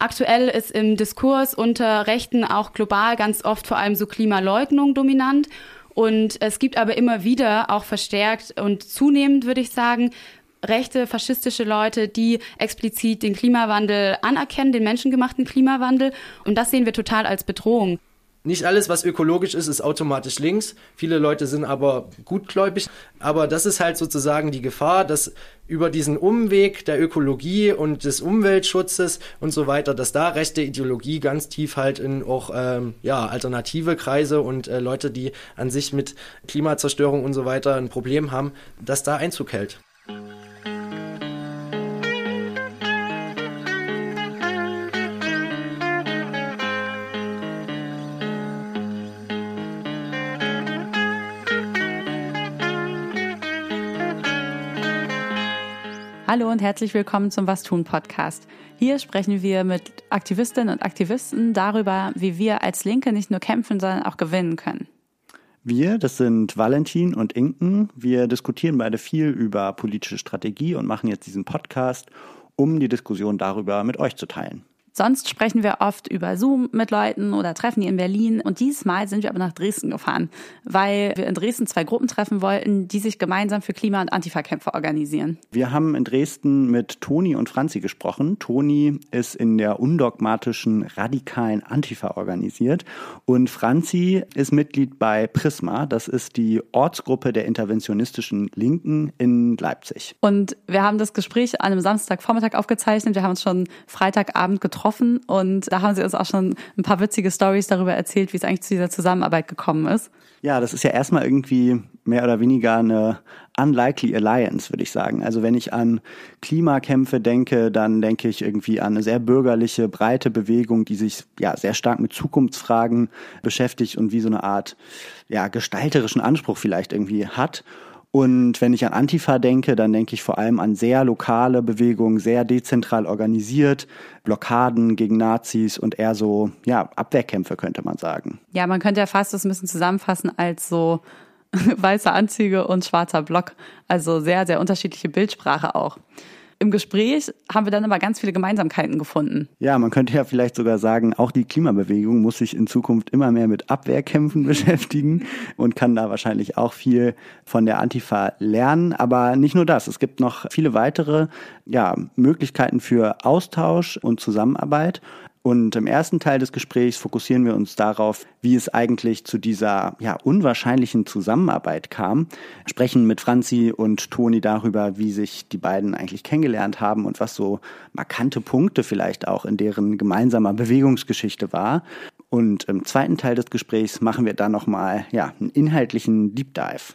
Aktuell ist im Diskurs unter Rechten auch global ganz oft vor allem so Klimaleugnung dominant. Und es gibt aber immer wieder auch verstärkt und zunehmend, würde ich sagen, rechte, faschistische Leute, die explizit den Klimawandel anerkennen, den menschengemachten Klimawandel. Und das sehen wir total als Bedrohung. Nicht alles, was ökologisch ist, ist automatisch links. Viele Leute sind aber gutgläubig. Aber das ist halt sozusagen die Gefahr, dass über diesen Umweg der Ökologie und des Umweltschutzes und so weiter, dass da rechte Ideologie ganz tief halt in auch ähm, ja, alternative Kreise und äh, Leute, die an sich mit Klimazerstörung und so weiter ein Problem haben, dass da Einzug hält. Hallo und herzlich willkommen zum Was tun Podcast. Hier sprechen wir mit Aktivistinnen und Aktivisten darüber, wie wir als Linke nicht nur kämpfen, sondern auch gewinnen können. Wir, das sind Valentin und Inken. Wir diskutieren beide viel über politische Strategie und machen jetzt diesen Podcast, um die Diskussion darüber mit euch zu teilen. Sonst sprechen wir oft über Zoom mit Leuten oder treffen die in Berlin. Und diesmal sind wir aber nach Dresden gefahren, weil wir in Dresden zwei Gruppen treffen wollten, die sich gemeinsam für Klima- und Antifa-Kämpfe organisieren. Wir haben in Dresden mit Toni und Franzi gesprochen. Toni ist in der undogmatischen radikalen Antifa organisiert und Franzi ist Mitglied bei Prisma. Das ist die Ortsgruppe der interventionistischen Linken in Leipzig. Und wir haben das Gespräch an einem Samstagvormittag aufgezeichnet. Wir haben uns schon Freitagabend getroffen getroffen und da haben sie uns auch schon ein paar witzige Stories darüber erzählt, wie es eigentlich zu dieser Zusammenarbeit gekommen ist. Ja, das ist ja erstmal irgendwie mehr oder weniger eine unlikely alliance, würde ich sagen. Also wenn ich an Klimakämpfe denke, dann denke ich irgendwie an eine sehr bürgerliche, breite Bewegung, die sich ja sehr stark mit Zukunftsfragen beschäftigt und wie so eine Art ja gestalterischen Anspruch vielleicht irgendwie hat. Und wenn ich an Antifa denke, dann denke ich vor allem an sehr lokale Bewegungen, sehr dezentral organisiert, Blockaden gegen Nazis und eher so, ja, Abwehrkämpfe könnte man sagen. Ja, man könnte ja fast das ein bisschen zusammenfassen als so weiße Anzüge und schwarzer Block. Also sehr, sehr unterschiedliche Bildsprache auch. Im Gespräch haben wir dann aber ganz viele Gemeinsamkeiten gefunden. Ja, man könnte ja vielleicht sogar sagen, auch die Klimabewegung muss sich in Zukunft immer mehr mit Abwehrkämpfen beschäftigen und kann da wahrscheinlich auch viel von der Antifa lernen. Aber nicht nur das, es gibt noch viele weitere ja, Möglichkeiten für Austausch und Zusammenarbeit. Und im ersten Teil des Gesprächs fokussieren wir uns darauf, wie es eigentlich zu dieser ja, unwahrscheinlichen Zusammenarbeit kam, sprechen mit Franzi und Toni darüber, wie sich die beiden eigentlich kennengelernt haben und was so markante Punkte vielleicht auch in deren gemeinsamer Bewegungsgeschichte war. Und im zweiten Teil des Gesprächs machen wir dann nochmal ja, einen inhaltlichen Deep Dive.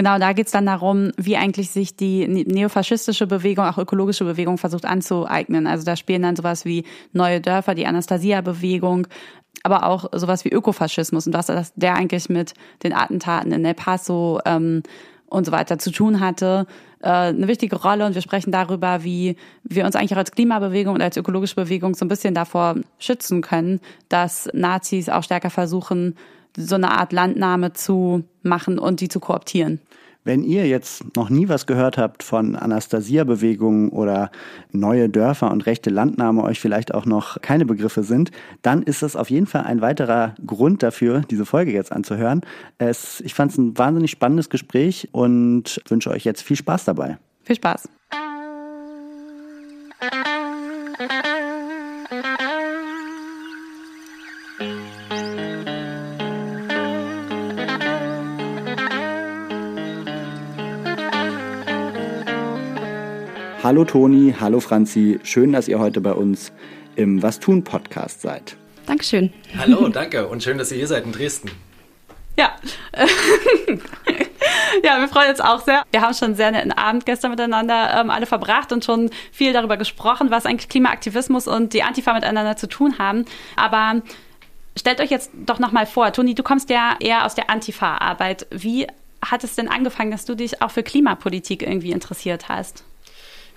Genau, da geht es dann darum, wie eigentlich sich die neofaschistische Bewegung, auch ökologische Bewegung versucht anzueignen. Also da spielen dann sowas wie Neue Dörfer, die Anastasia-Bewegung, aber auch sowas wie Ökofaschismus und was der eigentlich mit den Attentaten in El Paso ähm, und so weiter zu tun hatte, äh, eine wichtige Rolle. Und wir sprechen darüber, wie wir uns eigentlich auch als Klimabewegung und als ökologische Bewegung so ein bisschen davor schützen können, dass Nazis auch stärker versuchen, so eine Art Landnahme zu machen und die zu kooptieren. Wenn ihr jetzt noch nie was gehört habt von Anastasia-Bewegungen oder neue Dörfer und rechte Landnahme euch vielleicht auch noch keine Begriffe sind, dann ist das auf jeden Fall ein weiterer Grund dafür, diese Folge jetzt anzuhören. Es, ich fand es ein wahnsinnig spannendes Gespräch und wünsche euch jetzt viel Spaß dabei. Viel Spaß. Hallo Toni, hallo Franzi, schön, dass ihr heute bei uns im Was tun Podcast seid. Dankeschön. Hallo, danke und schön, dass ihr hier seid in Dresden. Ja. ja, wir freuen uns auch sehr. Wir haben schon einen sehr netten Abend gestern miteinander ähm, alle verbracht und schon viel darüber gesprochen, was eigentlich Klimaaktivismus und die Antifa miteinander zu tun haben. Aber stellt euch jetzt doch nochmal vor, Toni, du kommst ja eher aus der Antifa-Arbeit. Wie hat es denn angefangen, dass du dich auch für Klimapolitik irgendwie interessiert hast?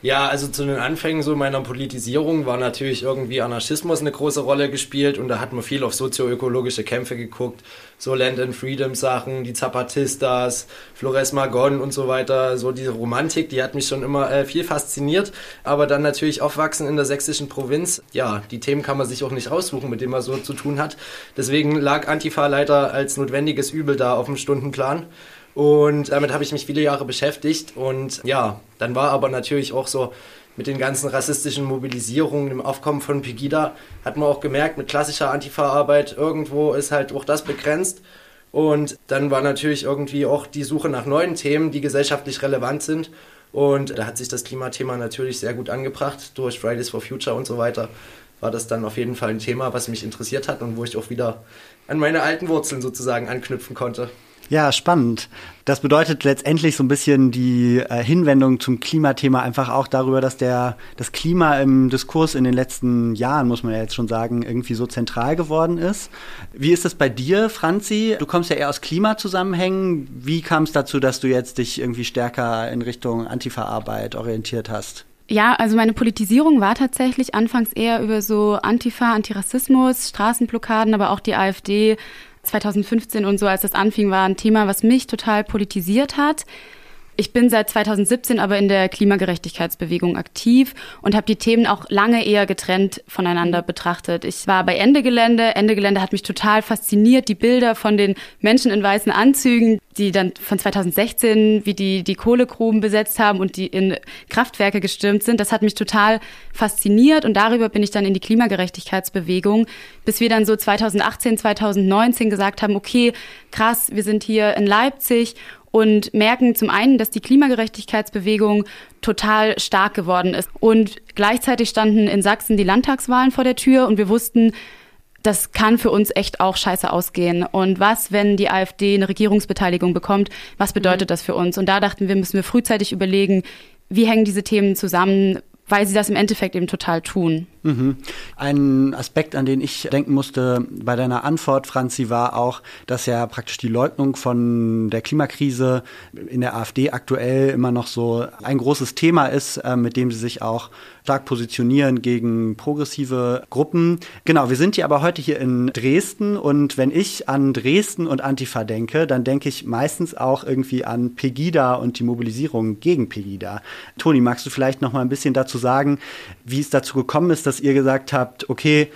Ja, also zu den Anfängen so meiner Politisierung war natürlich irgendwie Anarchismus eine große Rolle gespielt und da hat man viel auf sozioökologische Kämpfe geguckt, so Land and Freedom Sachen, die Zapatistas, Flores Magon und so weiter, so diese Romantik, die hat mich schon immer äh, viel fasziniert, aber dann natürlich aufwachsen in der sächsischen Provinz, ja, die Themen kann man sich auch nicht aussuchen, mit denen man so zu tun hat. Deswegen lag Antifa leider als notwendiges Übel da auf dem Stundenplan. Und damit habe ich mich viele Jahre beschäftigt. Und ja, dann war aber natürlich auch so mit den ganzen rassistischen Mobilisierungen, dem Aufkommen von Pegida, hat man auch gemerkt, mit klassischer Antifa-Arbeit irgendwo ist halt auch das begrenzt. Und dann war natürlich irgendwie auch die Suche nach neuen Themen, die gesellschaftlich relevant sind. Und da hat sich das Klimathema natürlich sehr gut angebracht durch Fridays for Future und so weiter. War das dann auf jeden Fall ein Thema, was mich interessiert hat und wo ich auch wieder an meine alten Wurzeln sozusagen anknüpfen konnte. Ja, spannend. Das bedeutet letztendlich so ein bisschen die äh, Hinwendung zum Klimathema einfach auch darüber, dass der, das Klima im Diskurs in den letzten Jahren, muss man ja jetzt schon sagen, irgendwie so zentral geworden ist. Wie ist das bei dir, Franzi? Du kommst ja eher aus Klimazusammenhängen. Wie kam es dazu, dass du jetzt dich irgendwie stärker in Richtung Antifa-Arbeit orientiert hast? Ja, also meine Politisierung war tatsächlich anfangs eher über so Antifa, Antirassismus, Straßenblockaden, aber auch die AfD 2015 und so, als das anfing, war ein Thema, was mich total politisiert hat. Ich bin seit 2017 aber in der Klimagerechtigkeitsbewegung aktiv und habe die Themen auch lange eher getrennt voneinander mhm. betrachtet. Ich war bei Ende Gelände. Ende Gelände hat mich total fasziniert. Die Bilder von den Menschen in weißen Anzügen, die dann von 2016, wie die die Kohlegruben besetzt haben und die in Kraftwerke gestürmt sind, das hat mich total fasziniert und darüber bin ich dann in die Klimagerechtigkeitsbewegung, bis wir dann so 2018, 2019 gesagt haben, okay, krass, wir sind hier in Leipzig und merken zum einen, dass die Klimagerechtigkeitsbewegung total stark geworden ist. Und gleichzeitig standen in Sachsen die Landtagswahlen vor der Tür und wir wussten, das kann für uns echt auch scheiße ausgehen. Und was, wenn die AfD eine Regierungsbeteiligung bekommt? Was bedeutet mhm. das für uns? Und da dachten wir, müssen wir frühzeitig überlegen, wie hängen diese Themen zusammen? weil sie das im Endeffekt eben total tun. Mhm. Ein Aspekt, an den ich denken musste bei deiner Antwort, Franzi, war auch, dass ja praktisch die Leugnung von der Klimakrise in der AfD aktuell immer noch so ein großes Thema ist, äh, mit dem sie sich auch stark positionieren gegen progressive Gruppen. Genau, wir sind hier aber heute hier in Dresden und wenn ich an Dresden und Antifa denke, dann denke ich meistens auch irgendwie an Pegida und die Mobilisierung gegen Pegida. Toni, magst du vielleicht noch mal ein bisschen dazu sagen, wie es dazu gekommen ist, dass ihr gesagt habt, okay,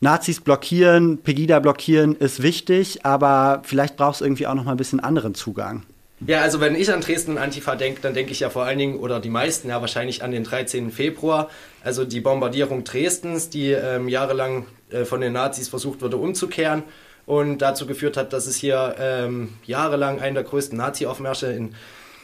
Nazis blockieren, Pegida blockieren ist wichtig, aber vielleicht braucht es irgendwie auch noch mal ein bisschen anderen Zugang. Ja, also wenn ich an Dresden und Antifa denke, dann denke ich ja vor allen Dingen, oder die meisten ja wahrscheinlich an den 13. Februar, also die Bombardierung Dresdens, die ähm, jahrelang äh, von den Nazis versucht wurde umzukehren und dazu geführt hat, dass es hier ähm, jahrelang einen der größten Nazi-Aufmärsche in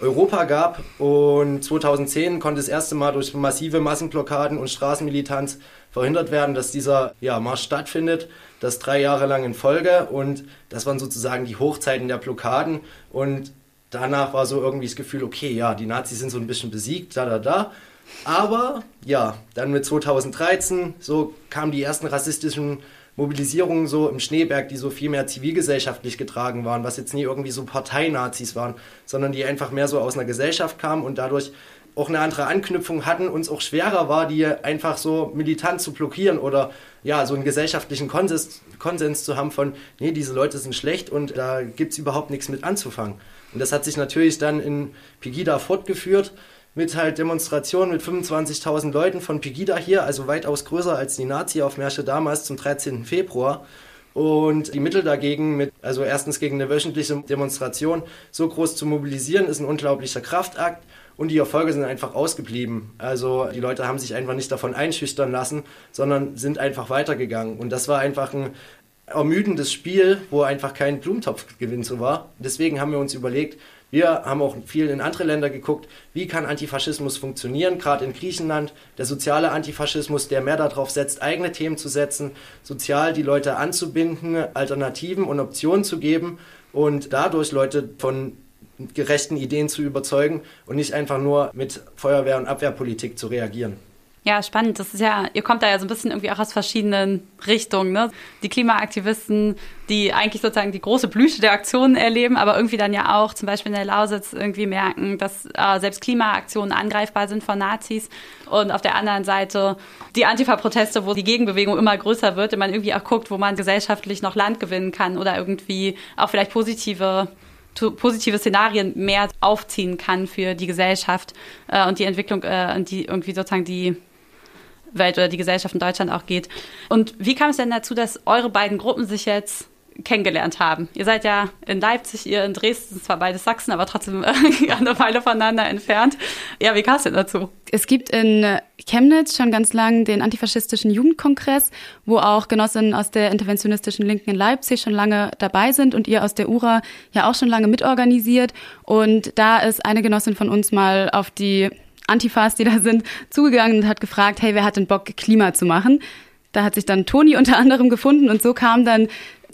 Europa gab. Und 2010 konnte das erste Mal durch massive Massenblockaden und Straßenmilitanz verhindert werden, dass dieser ja, Marsch stattfindet. Das drei Jahre lang in Folge. Und das waren sozusagen die Hochzeiten der Blockaden. Und danach war so irgendwie das Gefühl, okay, ja, die Nazis sind so ein bisschen besiegt, da, da, da. Aber ja, dann mit 2013, so kamen die ersten rassistischen Mobilisierungen so im Schneeberg, die so viel mehr zivilgesellschaftlich getragen waren, was jetzt nie irgendwie so Parteinazis waren, sondern die einfach mehr so aus einer Gesellschaft kamen und dadurch auch eine andere Anknüpfung hatten, uns auch schwerer war, die einfach so militant zu blockieren oder ja, so einen gesellschaftlichen Konsens, Konsens zu haben von, nee, diese Leute sind schlecht und da gibt es überhaupt nichts mit anzufangen. Und das hat sich natürlich dann in Pegida fortgeführt mit halt Demonstrationen mit 25.000 Leuten von Pegida hier, also weitaus größer als die Nazi-Aufmärsche damals zum 13. Februar. Und die Mittel dagegen, mit, also erstens gegen eine wöchentliche Demonstration so groß zu mobilisieren, ist ein unglaublicher Kraftakt. Und die Erfolge sind einfach ausgeblieben. Also die Leute haben sich einfach nicht davon einschüchtern lassen, sondern sind einfach weitergegangen. Und das war einfach ein ermüdendes Spiel, wo einfach kein Blumentopfgewinn so war. Deswegen haben wir uns überlegt, wir haben auch viel in andere Länder geguckt, wie kann Antifaschismus funktionieren, gerade in Griechenland, der soziale Antifaschismus, der mehr darauf setzt, eigene Themen zu setzen, sozial die Leute anzubinden, Alternativen und Optionen zu geben und dadurch Leute von gerechten Ideen zu überzeugen und nicht einfach nur mit Feuerwehr- und Abwehrpolitik zu reagieren. Ja, spannend. Das ist ja, ihr kommt da ja so ein bisschen irgendwie auch aus verschiedenen Richtungen. Ne? Die Klimaaktivisten, die eigentlich sozusagen die große Blüte der Aktionen erleben, aber irgendwie dann ja auch zum Beispiel in der Lausitz irgendwie merken, dass äh, selbst Klimaaktionen angreifbar sind von Nazis. Und auf der anderen Seite die Antifa-Proteste, wo die Gegenbewegung immer größer wird und man irgendwie auch guckt, wo man gesellschaftlich noch Land gewinnen kann oder irgendwie auch vielleicht positive positive Szenarien mehr aufziehen kann für die Gesellschaft äh, und die Entwicklung äh, und die irgendwie sozusagen die Welt oder die Gesellschaft in Deutschland auch geht. Und wie kam es denn dazu, dass eure beiden Gruppen sich jetzt kennengelernt haben. Ihr seid ja in Leipzig, ihr in Dresden, zwar beides Sachsen, aber trotzdem eine Weile voneinander entfernt. Ja, wie kam es denn dazu? Es gibt in Chemnitz schon ganz lang den antifaschistischen Jugendkongress, wo auch Genossinnen aus der interventionistischen Linken in Leipzig schon lange dabei sind und ihr aus der URA ja auch schon lange mitorganisiert. Und da ist eine Genossin von uns mal auf die Antifas, die da sind, zugegangen und hat gefragt, hey, wer hat denn Bock, Klima zu machen? Da hat sich dann Toni unter anderem gefunden und so kam dann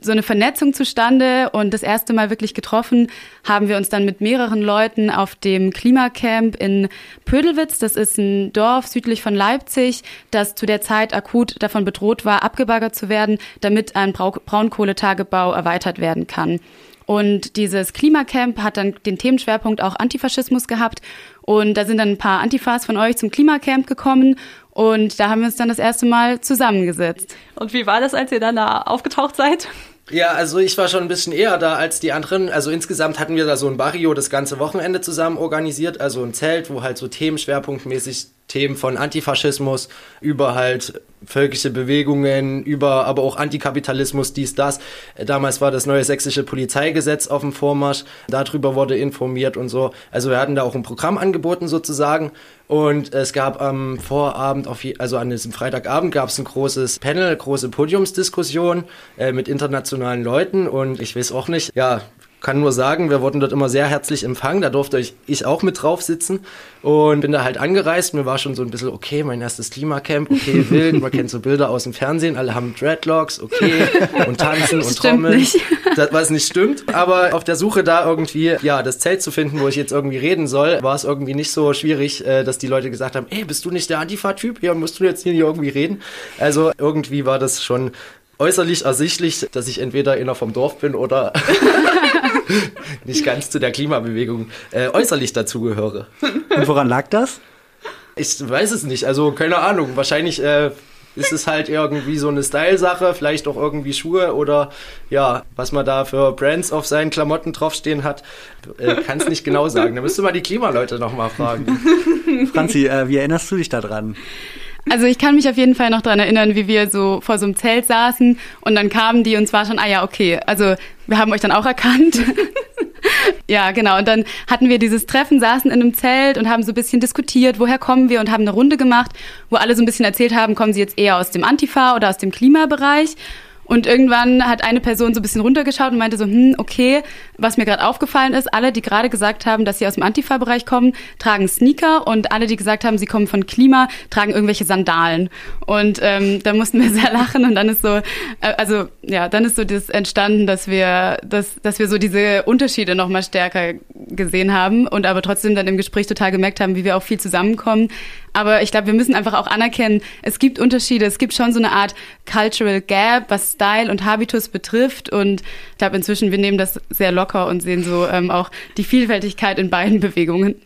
so eine Vernetzung zustande und das erste Mal wirklich getroffen haben wir uns dann mit mehreren Leuten auf dem Klimacamp in Pödelwitz. Das ist ein Dorf südlich von Leipzig, das zu der Zeit akut davon bedroht war, abgebaggert zu werden, damit ein Braunkohletagebau erweitert werden kann. Und dieses Klimacamp hat dann den Themenschwerpunkt auch Antifaschismus gehabt. Und da sind dann ein paar Antifas von euch zum Klimacamp gekommen. Und da haben wir uns dann das erste Mal zusammengesetzt. Und wie war das, als ihr dann da aufgetaucht seid? Ja, also ich war schon ein bisschen eher da als die anderen. Also insgesamt hatten wir da so ein Barrio das ganze Wochenende zusammen organisiert, also ein Zelt, wo halt so themenschwerpunktmäßig Themen von Antifaschismus über halt völkische Bewegungen, über aber auch Antikapitalismus, dies, das. Damals war das neue sächsische Polizeigesetz auf dem Vormarsch. Darüber wurde informiert und so. Also wir hatten da auch ein Programm angeboten sozusagen. Und es gab am Vorabend, auf also an diesem Freitagabend, gab es ein großes Panel, große Podiumsdiskussion äh, mit internationalen Leuten. Und ich weiß auch nicht, ja, kann nur sagen, wir wurden dort immer sehr herzlich empfangen. Da durfte ich auch mit drauf sitzen und bin da halt angereist. Mir war schon so ein bisschen, okay, mein erstes Klimacamp, okay, wild. Man kennt so Bilder aus dem Fernsehen, alle haben Dreadlocks, okay, und tanzen und trommeln. Nicht. Das, was nicht stimmt. Aber auf der Suche da irgendwie, ja, das Zelt zu finden, wo ich jetzt irgendwie reden soll, war es irgendwie nicht so schwierig, äh, dass die Leute gesagt haben, ey, bist du nicht der Antifa-Typ? Ja, musst du jetzt hier irgendwie reden? Also irgendwie war das schon äußerlich ersichtlich, dass ich entweder einer vom Dorf bin oder nicht ganz zu der Klimabewegung äh, äußerlich dazugehöre. Und woran lag das? Ich weiß es nicht. Also keine Ahnung. Wahrscheinlich äh, ist es halt irgendwie so eine Style-Sache, vielleicht auch irgendwie Schuhe oder ja, was man da für Brands auf seinen Klamotten draufstehen hat, äh, kann es nicht genau sagen. Da müsste mal die Klimaleute nochmal fragen. Franzi, äh, wie erinnerst du dich daran? Also ich kann mich auf jeden Fall noch dran erinnern, wie wir so vor so einem Zelt saßen und dann kamen die und zwar schon, ah ja, okay, also wir haben euch dann auch erkannt. ja, genau. Und dann hatten wir dieses Treffen, saßen in einem Zelt und haben so ein bisschen diskutiert, woher kommen wir und haben eine Runde gemacht, wo alle so ein bisschen erzählt haben, kommen sie jetzt eher aus dem Antifa oder aus dem Klimabereich. Und irgendwann hat eine Person so ein bisschen runtergeschaut und meinte so, hm, okay, was mir gerade aufgefallen ist, alle, die gerade gesagt haben, dass sie aus dem Antifa-Bereich kommen, tragen Sneaker und alle, die gesagt haben, sie kommen von Klima, tragen irgendwelche Sandalen. Und ähm, da mussten wir sehr lachen und dann ist so, äh, also ja, dann ist so das entstanden, dass wir, dass, dass wir so diese Unterschiede nochmal stärker gesehen haben und aber trotzdem dann im Gespräch total gemerkt haben, wie wir auch viel zusammenkommen. Aber ich glaube, wir müssen einfach auch anerkennen, es gibt Unterschiede, es gibt schon so eine Art Cultural Gap, was Style und Habitus betrifft. Und ich glaube, inzwischen, wir nehmen das sehr locker und sehen so ähm, auch die Vielfältigkeit in beiden Bewegungen.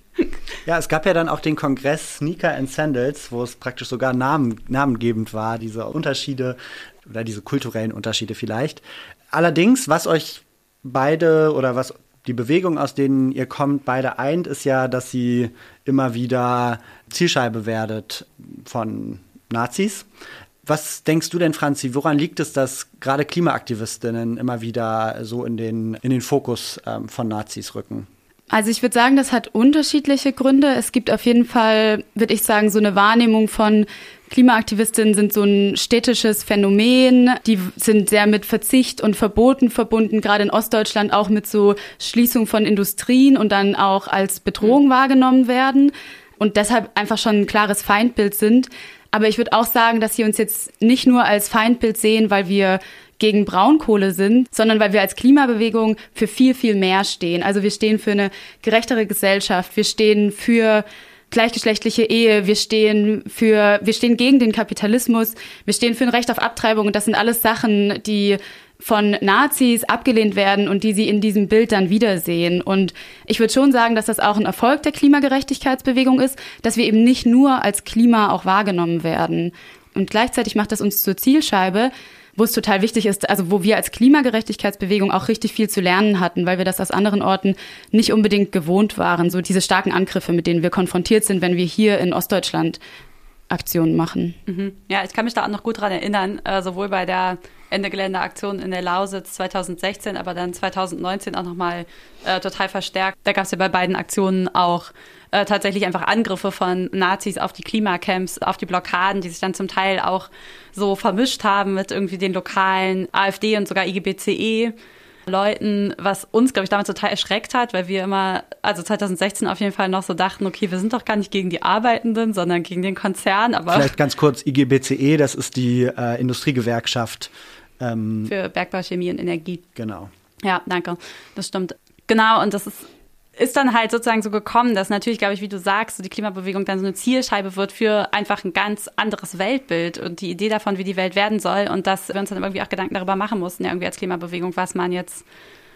Ja, es gab ja dann auch den Kongress Sneaker and Sandals, wo es praktisch sogar Namen, namengebend war, diese Unterschiede oder diese kulturellen Unterschiede vielleicht. Allerdings, was euch beide oder was die Bewegung, aus denen ihr kommt, beide eint, ist ja, dass sie immer wieder Zielscheibe werdet von Nazis. Was denkst du denn, Franzi, woran liegt es, dass gerade Klimaaktivistinnen immer wieder so in den, in den Fokus ähm, von Nazis rücken? Also ich würde sagen, das hat unterschiedliche Gründe. Es gibt auf jeden Fall, würde ich sagen, so eine Wahrnehmung von Klimaaktivistinnen sind so ein städtisches Phänomen. Die sind sehr mit Verzicht und Verboten verbunden, gerade in Ostdeutschland auch mit so Schließung von Industrien und dann auch als Bedrohung mhm. wahrgenommen werden und deshalb einfach schon ein klares Feindbild sind. Aber ich würde auch sagen, dass sie uns jetzt nicht nur als Feindbild sehen, weil wir gegen Braunkohle sind, sondern weil wir als Klimabewegung für viel, viel mehr stehen. Also wir stehen für eine gerechtere Gesellschaft, wir stehen für gleichgeschlechtliche Ehe, wir stehen für, wir stehen gegen den Kapitalismus, wir stehen für ein Recht auf Abtreibung und das sind alles Sachen, die von Nazis abgelehnt werden und die sie in diesem Bild dann wiedersehen. Und ich würde schon sagen, dass das auch ein Erfolg der Klimagerechtigkeitsbewegung ist, dass wir eben nicht nur als Klima auch wahrgenommen werden. Und gleichzeitig macht das uns zur Zielscheibe, wo es total wichtig ist, also wo wir als Klimagerechtigkeitsbewegung auch richtig viel zu lernen hatten, weil wir das aus anderen Orten nicht unbedingt gewohnt waren. So diese starken Angriffe, mit denen wir konfrontiert sind, wenn wir hier in Ostdeutschland Aktionen machen. Mhm. Ja, ich kann mich da auch noch gut dran erinnern, äh, sowohl bei der Ende Geländeaktion in der Lausitz 2016, aber dann 2019 auch nochmal äh, total verstärkt. Da gab es ja bei beiden Aktionen auch äh, tatsächlich einfach Angriffe von Nazis auf die Klimacamps, auf die Blockaden, die sich dann zum Teil auch so vermischt haben mit irgendwie den lokalen AfD und sogar IGBCE. Leuten, was uns, glaube ich, damals total erschreckt hat, weil wir immer, also 2016 auf jeden Fall noch so dachten, okay, wir sind doch gar nicht gegen die Arbeitenden, sondern gegen den Konzern. Aber Vielleicht ganz kurz, IGBCE, das ist die äh, Industriegewerkschaft. Ähm, für Bergbau, Chemie und Energie. Genau. Ja, danke. Das stimmt. Genau, und das ist ist dann halt sozusagen so gekommen, dass natürlich, glaube ich, wie du sagst, so die Klimabewegung dann so eine Zielscheibe wird für einfach ein ganz anderes Weltbild und die Idee davon, wie die Welt werden soll und dass wir uns dann irgendwie auch Gedanken darüber machen mussten, irgendwie als Klimabewegung, was man jetzt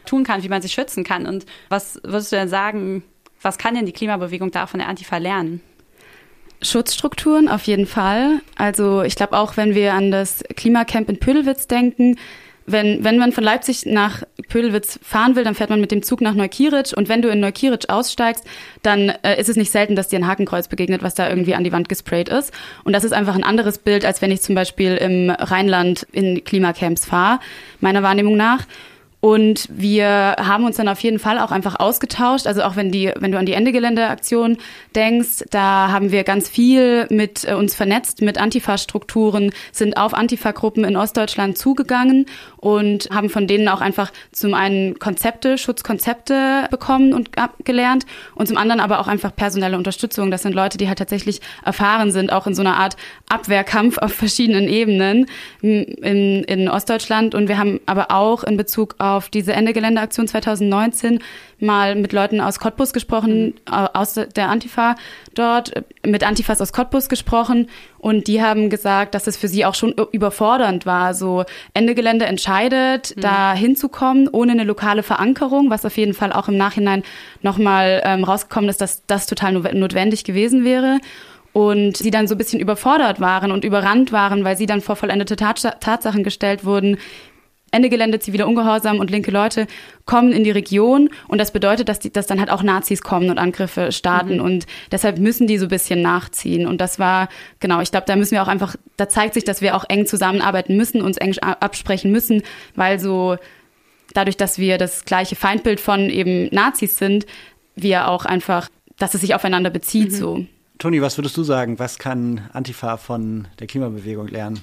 tun kann, wie man sich schützen kann. Und was würdest du denn sagen, was kann denn die Klimabewegung da von der Antifa lernen? Schutzstrukturen auf jeden Fall. Also ich glaube auch, wenn wir an das Klimacamp in Pödelwitz denken, wenn, wenn man von Leipzig nach Pödelwitz fahren will, dann fährt man mit dem Zug nach Neukieritsch und wenn du in Neukieritsch aussteigst, dann äh, ist es nicht selten, dass dir ein Hakenkreuz begegnet, was da irgendwie an die Wand gesprayt ist. Und das ist einfach ein anderes Bild, als wenn ich zum Beispiel im Rheinland in Klimacamps fahre, meiner Wahrnehmung nach. Und wir haben uns dann auf jeden Fall auch einfach ausgetauscht. Also auch wenn die, wenn du an die Ende-Gelände-Aktion denkst, da haben wir ganz viel mit äh, uns vernetzt mit Antifa-Strukturen, sind auf Antifa-Gruppen in Ostdeutschland zugegangen und haben von denen auch einfach zum einen Konzepte, Schutzkonzepte bekommen und gelernt und zum anderen aber auch einfach personelle Unterstützung. Das sind Leute, die halt tatsächlich erfahren sind, auch in so einer Art Abwehrkampf auf verschiedenen Ebenen in, in Ostdeutschland. Und wir haben aber auch in Bezug auf auf diese Ende Geländeaktion 2019 mal mit Leuten aus Cottbus gesprochen, aus der Antifa dort, mit Antifas aus Cottbus gesprochen und die haben gesagt, dass es für sie auch schon überfordernd war, so Ende Gelände entscheidet, mhm. da hinzukommen, ohne eine lokale Verankerung, was auf jeden Fall auch im Nachhinein nochmal ähm, rausgekommen ist, dass das total notwendig gewesen wäre und sie dann so ein bisschen überfordert waren und überrannt waren, weil sie dann vor vollendete Tatsachen gestellt wurden, Ende Gelände, ziviler Ungehorsam und linke Leute kommen in die Region und das bedeutet, dass, die, dass dann halt auch Nazis kommen und Angriffe starten mhm. und deshalb müssen die so ein bisschen nachziehen und das war, genau, ich glaube, da müssen wir auch einfach, da zeigt sich, dass wir auch eng zusammenarbeiten müssen, uns eng absprechen müssen, weil so dadurch, dass wir das gleiche Feindbild von eben Nazis sind, wir auch einfach, dass es sich aufeinander bezieht mhm. so. Toni, was würdest du sagen? Was kann Antifa von der Klimabewegung lernen?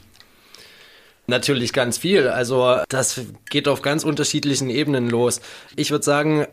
Natürlich ganz viel. Also das geht auf ganz unterschiedlichen Ebenen los. Ich würde sagen,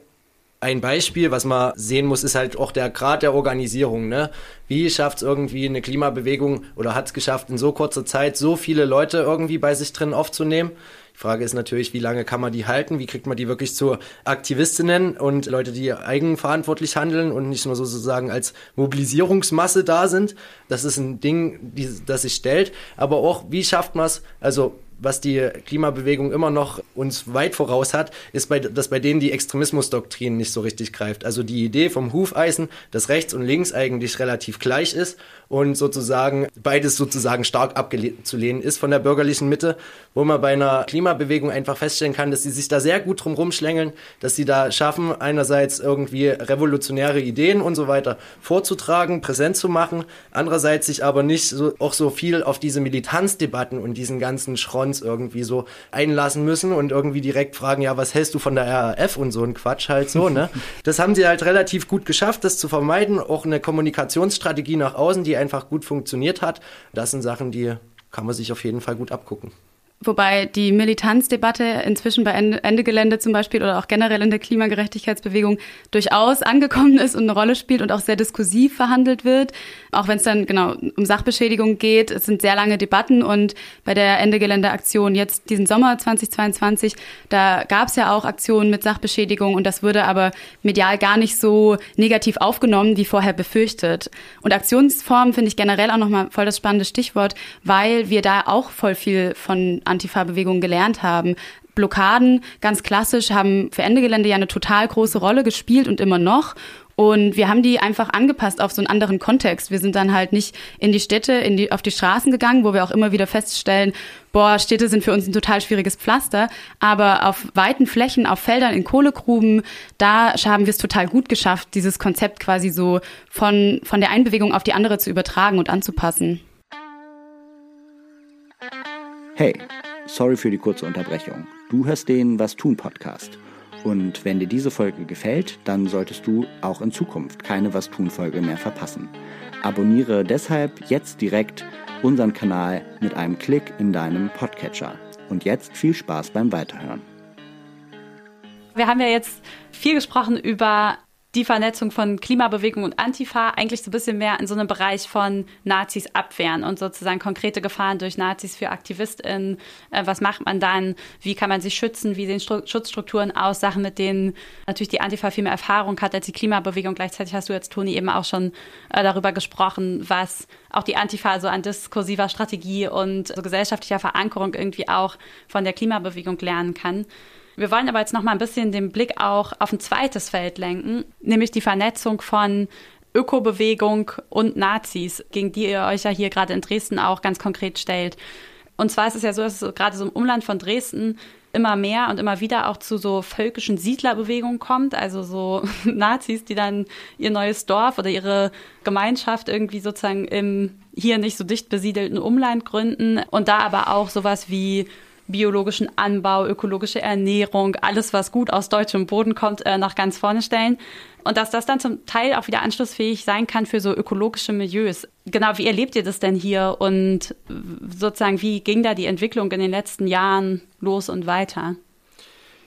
ein Beispiel, was man sehen muss, ist halt auch der Grad der Organisierung. Ne? Wie schafft es irgendwie eine Klimabewegung oder hat es geschafft, in so kurzer Zeit so viele Leute irgendwie bei sich drin aufzunehmen? Die Frage ist natürlich, wie lange kann man die halten? Wie kriegt man die wirklich zu Aktivistinnen und Leute, die eigenverantwortlich handeln und nicht nur sozusagen als Mobilisierungsmasse da sind? Das ist ein Ding, die, das sich stellt. Aber auch, wie schafft man es? Also was die Klimabewegung immer noch uns weit voraus hat, ist, bei, dass bei denen die Extremismusdoktrin nicht so richtig greift. Also die Idee vom Hufeisen, dass rechts und links eigentlich relativ gleich ist und sozusagen beides sozusagen stark abzulehnen ist von der bürgerlichen Mitte, wo man bei einer Klimabewegung einfach feststellen kann, dass sie sich da sehr gut drum rumschlängeln, dass sie da schaffen, einerseits irgendwie revolutionäre Ideen und so weiter vorzutragen, präsent zu machen, andererseits sich aber nicht so, auch so viel auf diese Militanzdebatten und diesen ganzen Schrons irgendwie so einlassen müssen und irgendwie direkt fragen, ja, was hältst du von der RAF und so ein Quatsch halt so, ne? Das haben sie halt relativ gut geschafft, das zu vermeiden, auch eine Kommunikationsstrategie nach außen, die einfach gut funktioniert hat. Das sind Sachen, die kann man sich auf jeden Fall gut abgucken. Wobei die Militanzdebatte inzwischen bei Ende Gelände zum Beispiel oder auch generell in der Klimagerechtigkeitsbewegung durchaus angekommen ist und eine Rolle spielt und auch sehr diskursiv verhandelt wird. Auch wenn es dann genau um Sachbeschädigung geht. Es sind sehr lange Debatten und bei der Ende Gelände Aktion jetzt diesen Sommer 2022, da gab es ja auch Aktionen mit Sachbeschädigung und das wurde aber medial gar nicht so negativ aufgenommen wie vorher befürchtet. Und Aktionsformen finde ich generell auch nochmal voll das spannende Stichwort, weil wir da auch voll viel von Antifa-Bewegung gelernt haben. Blockaden, ganz klassisch, haben für Ende Gelände ja eine total große Rolle gespielt und immer noch. Und wir haben die einfach angepasst auf so einen anderen Kontext. Wir sind dann halt nicht in die Städte, in die, auf die Straßen gegangen, wo wir auch immer wieder feststellen, boah, Städte sind für uns ein total schwieriges Pflaster. Aber auf weiten Flächen, auf Feldern, in Kohlegruben, da haben wir es total gut geschafft, dieses Konzept quasi so von, von der einen Bewegung auf die andere zu übertragen und anzupassen. Hey, sorry für die kurze Unterbrechung. Du hörst den Was tun Podcast. Und wenn dir diese Folge gefällt, dann solltest du auch in Zukunft keine Was tun Folge mehr verpassen. Abonniere deshalb jetzt direkt unseren Kanal mit einem Klick in deinem Podcatcher. Und jetzt viel Spaß beim Weiterhören. Wir haben ja jetzt viel gesprochen über die Vernetzung von Klimabewegung und Antifa eigentlich so ein bisschen mehr in so einem Bereich von Nazis abwehren und sozusagen konkrete Gefahren durch Nazis für AktivistInnen. Äh, was macht man dann? Wie kann man sich schützen? Wie sehen Stru Schutzstrukturen aus? Sachen, mit denen natürlich die Antifa viel mehr Erfahrung hat als die Klimabewegung. Gleichzeitig hast du jetzt, Toni, eben auch schon äh, darüber gesprochen, was auch die Antifa so an diskursiver Strategie und so gesellschaftlicher Verankerung irgendwie auch von der Klimabewegung lernen kann. Wir wollen aber jetzt noch mal ein bisschen den Blick auch auf ein zweites Feld lenken, nämlich die Vernetzung von Ökobewegung und Nazis, gegen die ihr euch ja hier gerade in Dresden auch ganz konkret stellt. Und zwar ist es ja so, dass es gerade so im Umland von Dresden immer mehr und immer wieder auch zu so völkischen Siedlerbewegungen kommt, also so Nazis, die dann ihr neues Dorf oder ihre Gemeinschaft irgendwie sozusagen im hier nicht so dicht besiedelten Umland gründen und da aber auch sowas wie biologischen Anbau, ökologische Ernährung, alles, was gut aus deutschem Boden kommt, äh, nach ganz vorne stellen. Und dass das dann zum Teil auch wieder anschlussfähig sein kann für so ökologische Milieus. Genau, wie erlebt ihr das denn hier und sozusagen, wie ging da die Entwicklung in den letzten Jahren los und weiter?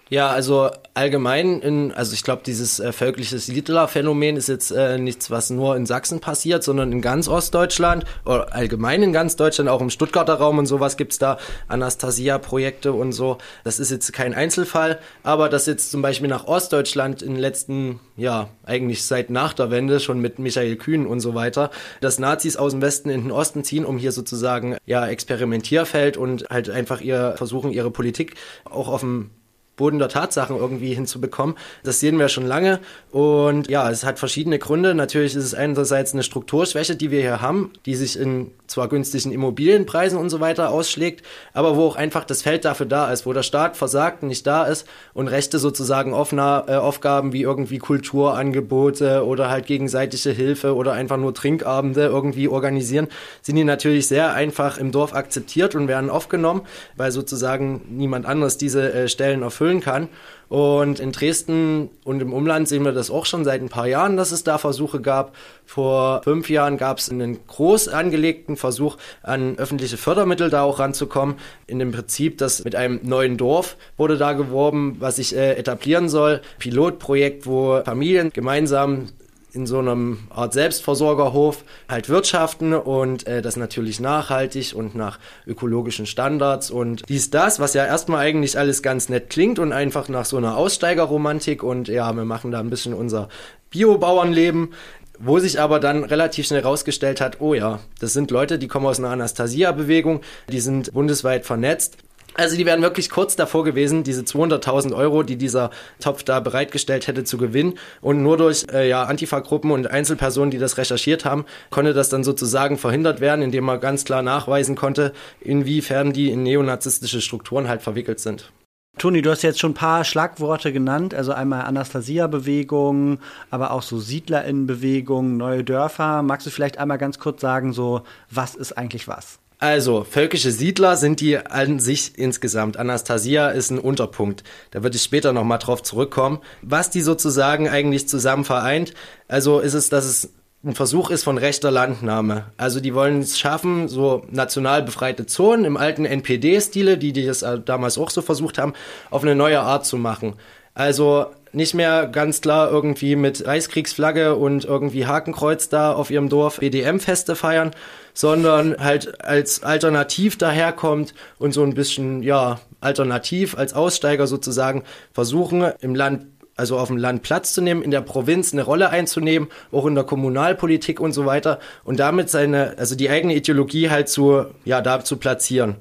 Ja, also allgemein, in, also ich glaube, dieses äh, völkliche Siedler-Phänomen ist jetzt äh, nichts, was nur in Sachsen passiert, sondern in ganz Ostdeutschland oder allgemein in ganz Deutschland, auch im Stuttgarter Raum und sowas gibt's da Anastasia-Projekte und so. Das ist jetzt kein Einzelfall, aber dass jetzt zum Beispiel nach Ostdeutschland in den letzten, ja, eigentlich seit nach der Wende, schon mit Michael Kühn und so weiter, dass Nazis aus dem Westen in den Osten ziehen, um hier sozusagen, ja, Experimentierfeld und halt einfach ihr versuchen, ihre Politik auch auf dem Boden der Tatsachen irgendwie hinzubekommen. Das sehen wir schon lange und ja, es hat verschiedene Gründe. Natürlich ist es einerseits eine Strukturschwäche, die wir hier haben, die sich in zwar günstigen Immobilienpreisen und so weiter ausschlägt, aber wo auch einfach das Feld dafür da ist, wo der Staat versagt, nicht da ist und Rechte sozusagen offener äh, Aufgaben wie irgendwie Kulturangebote oder halt gegenseitige Hilfe oder einfach nur Trinkabende irgendwie organisieren, sind die natürlich sehr einfach im Dorf akzeptiert und werden aufgenommen, weil sozusagen niemand anderes diese äh, Stellen erfüllen kann. Und in Dresden und im Umland sehen wir das auch schon seit ein paar Jahren, dass es da Versuche gab. Vor fünf Jahren gab es einen groß angelegten Versuch, an öffentliche Fördermittel da auch ranzukommen. In dem Prinzip, dass mit einem neuen Dorf wurde da geworben, was sich äh, etablieren soll. Pilotprojekt, wo Familien gemeinsam in so einem Art Selbstversorgerhof halt wirtschaften und äh, das natürlich nachhaltig und nach ökologischen Standards. Und dies das, was ja erstmal eigentlich alles ganz nett klingt und einfach nach so einer Aussteigerromantik und ja, wir machen da ein bisschen unser Biobauernleben, wo sich aber dann relativ schnell rausgestellt hat, oh ja, das sind Leute, die kommen aus einer Anastasia-Bewegung, die sind bundesweit vernetzt also die wären wirklich kurz davor gewesen, diese 200.000 Euro, die dieser Topf da bereitgestellt hätte, zu gewinnen. Und nur durch äh, ja, Antifa-Gruppen und Einzelpersonen, die das recherchiert haben, konnte das dann sozusagen verhindert werden, indem man ganz klar nachweisen konnte, inwiefern die in neonazistische Strukturen halt verwickelt sind. Toni, du hast jetzt schon ein paar Schlagworte genannt, also einmal Anastasia-Bewegung, aber auch so SiedlerInnen-Bewegung, neue Dörfer. Magst du vielleicht einmal ganz kurz sagen, so was ist eigentlich was? Also, völkische Siedler sind die an sich insgesamt. Anastasia ist ein Unterpunkt. Da würde ich später nochmal drauf zurückkommen. Was die sozusagen eigentlich zusammen vereint, also ist es, dass es ein Versuch ist von rechter Landnahme. Also die wollen es schaffen, so national befreite Zonen im alten NPD-Stile, die, die das äh, damals auch so versucht haben, auf eine neue Art zu machen. Also nicht mehr ganz klar irgendwie mit Reichskriegsflagge und irgendwie Hakenkreuz da auf ihrem Dorf BDM-Feste feiern, sondern halt als Alternativ daherkommt und so ein bisschen, ja, alternativ als Aussteiger sozusagen versuchen, im Land also auf dem Land Platz zu nehmen, in der Provinz eine Rolle einzunehmen, auch in der Kommunalpolitik und so weiter und damit seine, also die eigene Ideologie halt zu, ja, da zu platzieren.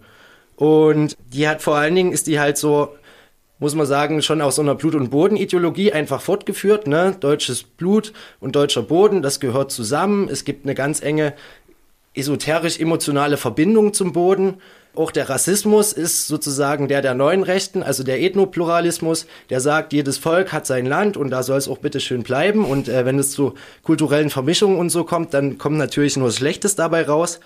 Und die hat vor allen Dingen, ist die halt so, muss man sagen, schon aus so einer Blut- und Bodenideologie einfach fortgeführt, ne? Deutsches Blut und deutscher Boden, das gehört zusammen. Es gibt eine ganz enge esoterisch-emotionale Verbindung zum Boden auch der Rassismus ist sozusagen der der neuen Rechten, also der Ethnopluralismus, der sagt, jedes Volk hat sein Land und da soll es auch bitte schön bleiben. Und äh, wenn es zu kulturellen Vermischungen und so kommt, dann kommt natürlich nur Schlechtes dabei raus.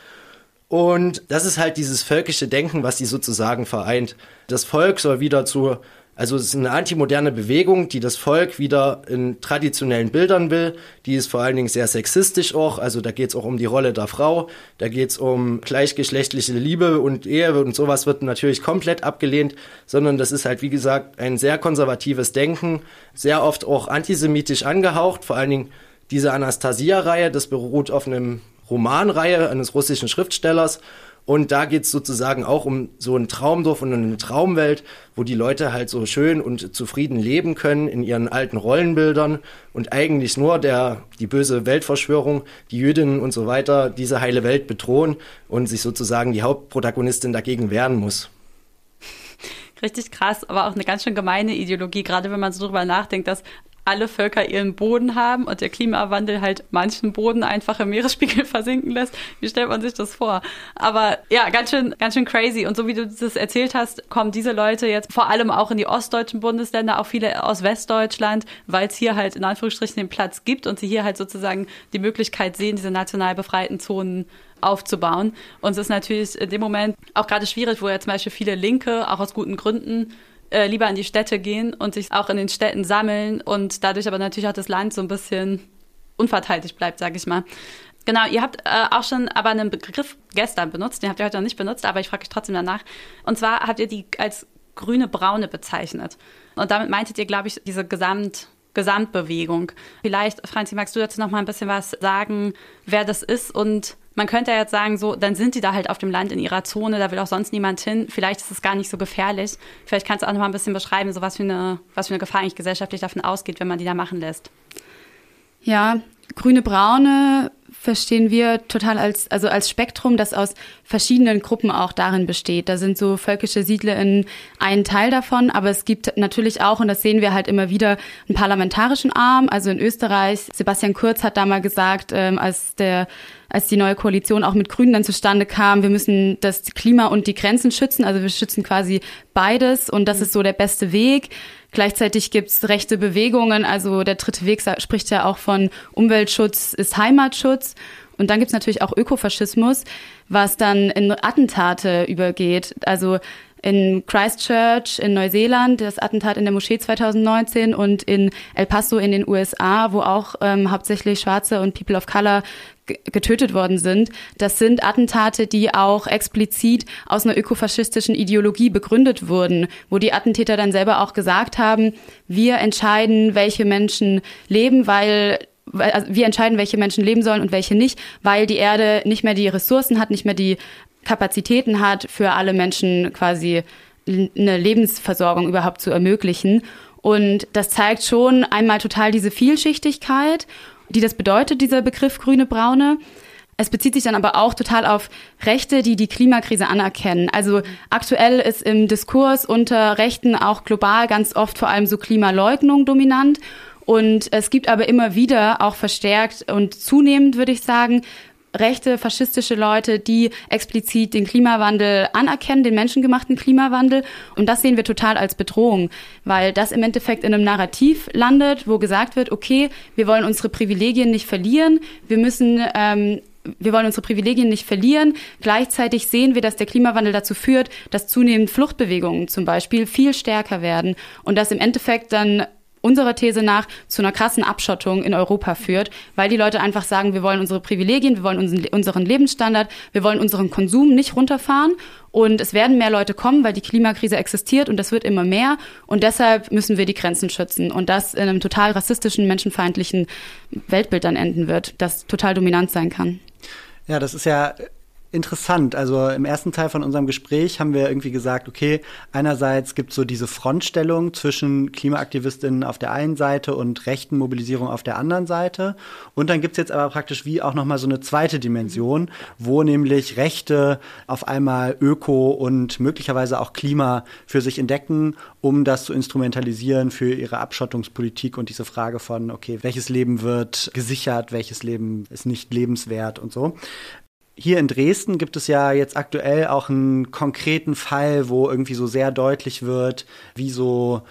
Und das ist halt dieses völkische Denken, was sie sozusagen vereint. Das Volk soll wieder zu also es ist eine antimoderne Bewegung, die das Volk wieder in traditionellen Bildern will. Die ist vor allen Dingen sehr sexistisch auch. Also da geht es auch um die Rolle der Frau. Da geht es um gleichgeschlechtliche Liebe und Ehe und sowas wird natürlich komplett abgelehnt. Sondern das ist halt, wie gesagt, ein sehr konservatives Denken. Sehr oft auch antisemitisch angehaucht. Vor allen Dingen diese Anastasia-Reihe, das beruht auf einem Romanreihe eines russischen Schriftstellers. Und da geht's sozusagen auch um so ein Traumdorf und eine Traumwelt, wo die Leute halt so schön und zufrieden leben können in ihren alten Rollenbildern und eigentlich nur der, die böse Weltverschwörung, die Jüdinnen und so weiter, diese heile Welt bedrohen und sich sozusagen die Hauptprotagonistin dagegen wehren muss. Richtig krass, aber auch eine ganz schön gemeine Ideologie, gerade wenn man so drüber nachdenkt, dass alle Völker ihren Boden haben und der Klimawandel halt manchen Boden einfach im Meeresspiegel versinken lässt. Wie stellt man sich das vor? Aber ja, ganz schön, ganz schön crazy. Und so wie du das erzählt hast, kommen diese Leute jetzt vor allem auch in die ostdeutschen Bundesländer, auch viele aus Westdeutschland, weil es hier halt in Anführungsstrichen den Platz gibt und sie hier halt sozusagen die Möglichkeit sehen, diese national befreiten Zonen aufzubauen. Und es ist natürlich in dem Moment auch gerade schwierig, wo ja zum Beispiel viele Linke, auch aus guten Gründen, äh, lieber in die Städte gehen und sich auch in den Städten sammeln und dadurch aber natürlich auch das Land so ein bisschen unverteidigt bleibt, sage ich mal. Genau, ihr habt äh, auch schon aber einen Begriff gestern benutzt, den habt ihr heute noch nicht benutzt, aber ich frage euch trotzdem danach. Und zwar habt ihr die als grüne-braune bezeichnet. Und damit meintet ihr, glaube ich, diese Gesamt- Gesamtbewegung. Vielleicht, Franzi, magst du dazu noch mal ein bisschen was sagen, wer das ist und man könnte ja jetzt sagen, so, dann sind die da halt auf dem Land in ihrer Zone, da will auch sonst niemand hin. Vielleicht ist es gar nicht so gefährlich. Vielleicht kannst du auch noch mal ein bisschen beschreiben, so was für eine, was für eine Gefahr eigentlich gesellschaftlich davon ausgeht, wenn man die da machen lässt. Ja, grüne Braune verstehen wir total als, also als Spektrum, das aus verschiedenen Gruppen auch darin besteht. Da sind so völkische Siedler in ein Teil davon, aber es gibt natürlich auch, und das sehen wir halt immer wieder, einen parlamentarischen Arm. Also in Österreich, Sebastian Kurz hat da mal gesagt, ähm, als der als die neue Koalition auch mit Grünen dann zustande kam, wir müssen das Klima und die Grenzen schützen. Also wir schützen quasi beides und das ist so der beste Weg. Gleichzeitig gibt's rechte Bewegungen, also der dritte Weg spricht ja auch von Umweltschutz ist Heimatschutz. Und dann gibt's natürlich auch Ökofaschismus, was dann in Attentate übergeht. Also in Christchurch in Neuseeland, das Attentat in der Moschee 2019 und in El Paso in den USA, wo auch ähm, hauptsächlich Schwarze und People of Color getötet worden sind. Das sind Attentate, die auch explizit aus einer ökofaschistischen Ideologie begründet wurden, wo die Attentäter dann selber auch gesagt haben, wir entscheiden, welche Menschen leben, weil also wir entscheiden, welche Menschen leben sollen und welche nicht, weil die Erde nicht mehr die Ressourcen hat, nicht mehr die Kapazitäten hat, für alle Menschen quasi eine Lebensversorgung überhaupt zu ermöglichen. Und das zeigt schon einmal total diese Vielschichtigkeit die das bedeutet, dieser Begriff grüne-braune. Es bezieht sich dann aber auch total auf Rechte, die die Klimakrise anerkennen. Also aktuell ist im Diskurs unter Rechten auch global ganz oft vor allem so Klimaleugnung dominant. Und es gibt aber immer wieder auch verstärkt und zunehmend, würde ich sagen, rechte, faschistische Leute, die explizit den Klimawandel anerkennen, den menschengemachten Klimawandel. Und das sehen wir total als Bedrohung, weil das im Endeffekt in einem Narrativ landet, wo gesagt wird, okay, wir wollen unsere Privilegien nicht verlieren, wir müssen ähm, wir wollen unsere Privilegien nicht verlieren. Gleichzeitig sehen wir, dass der Klimawandel dazu führt, dass zunehmend Fluchtbewegungen zum Beispiel viel stärker werden und dass im Endeffekt dann unserer These nach zu einer krassen Abschottung in Europa führt, weil die Leute einfach sagen, wir wollen unsere Privilegien, wir wollen unseren, unseren Lebensstandard, wir wollen unseren Konsum nicht runterfahren. Und es werden mehr Leute kommen, weil die Klimakrise existiert und das wird immer mehr. Und deshalb müssen wir die Grenzen schützen. Und das in einem total rassistischen, menschenfeindlichen Weltbild dann enden wird, das total dominant sein kann. Ja, das ist ja interessant. Also im ersten Teil von unserem Gespräch haben wir irgendwie gesagt, okay, einerseits gibt es so diese Frontstellung zwischen Klimaaktivistinnen auf der einen Seite und rechten Mobilisierung auf der anderen Seite. Und dann gibt es jetzt aber praktisch wie auch nochmal so eine zweite Dimension, wo nämlich Rechte auf einmal Öko und möglicherweise auch Klima für sich entdecken, um das zu instrumentalisieren für ihre Abschottungspolitik und diese Frage von, okay, welches Leben wird gesichert, welches Leben ist nicht lebenswert und so. Hier in Dresden gibt es ja jetzt aktuell auch einen konkreten Fall, wo irgendwie so sehr deutlich wird, wie so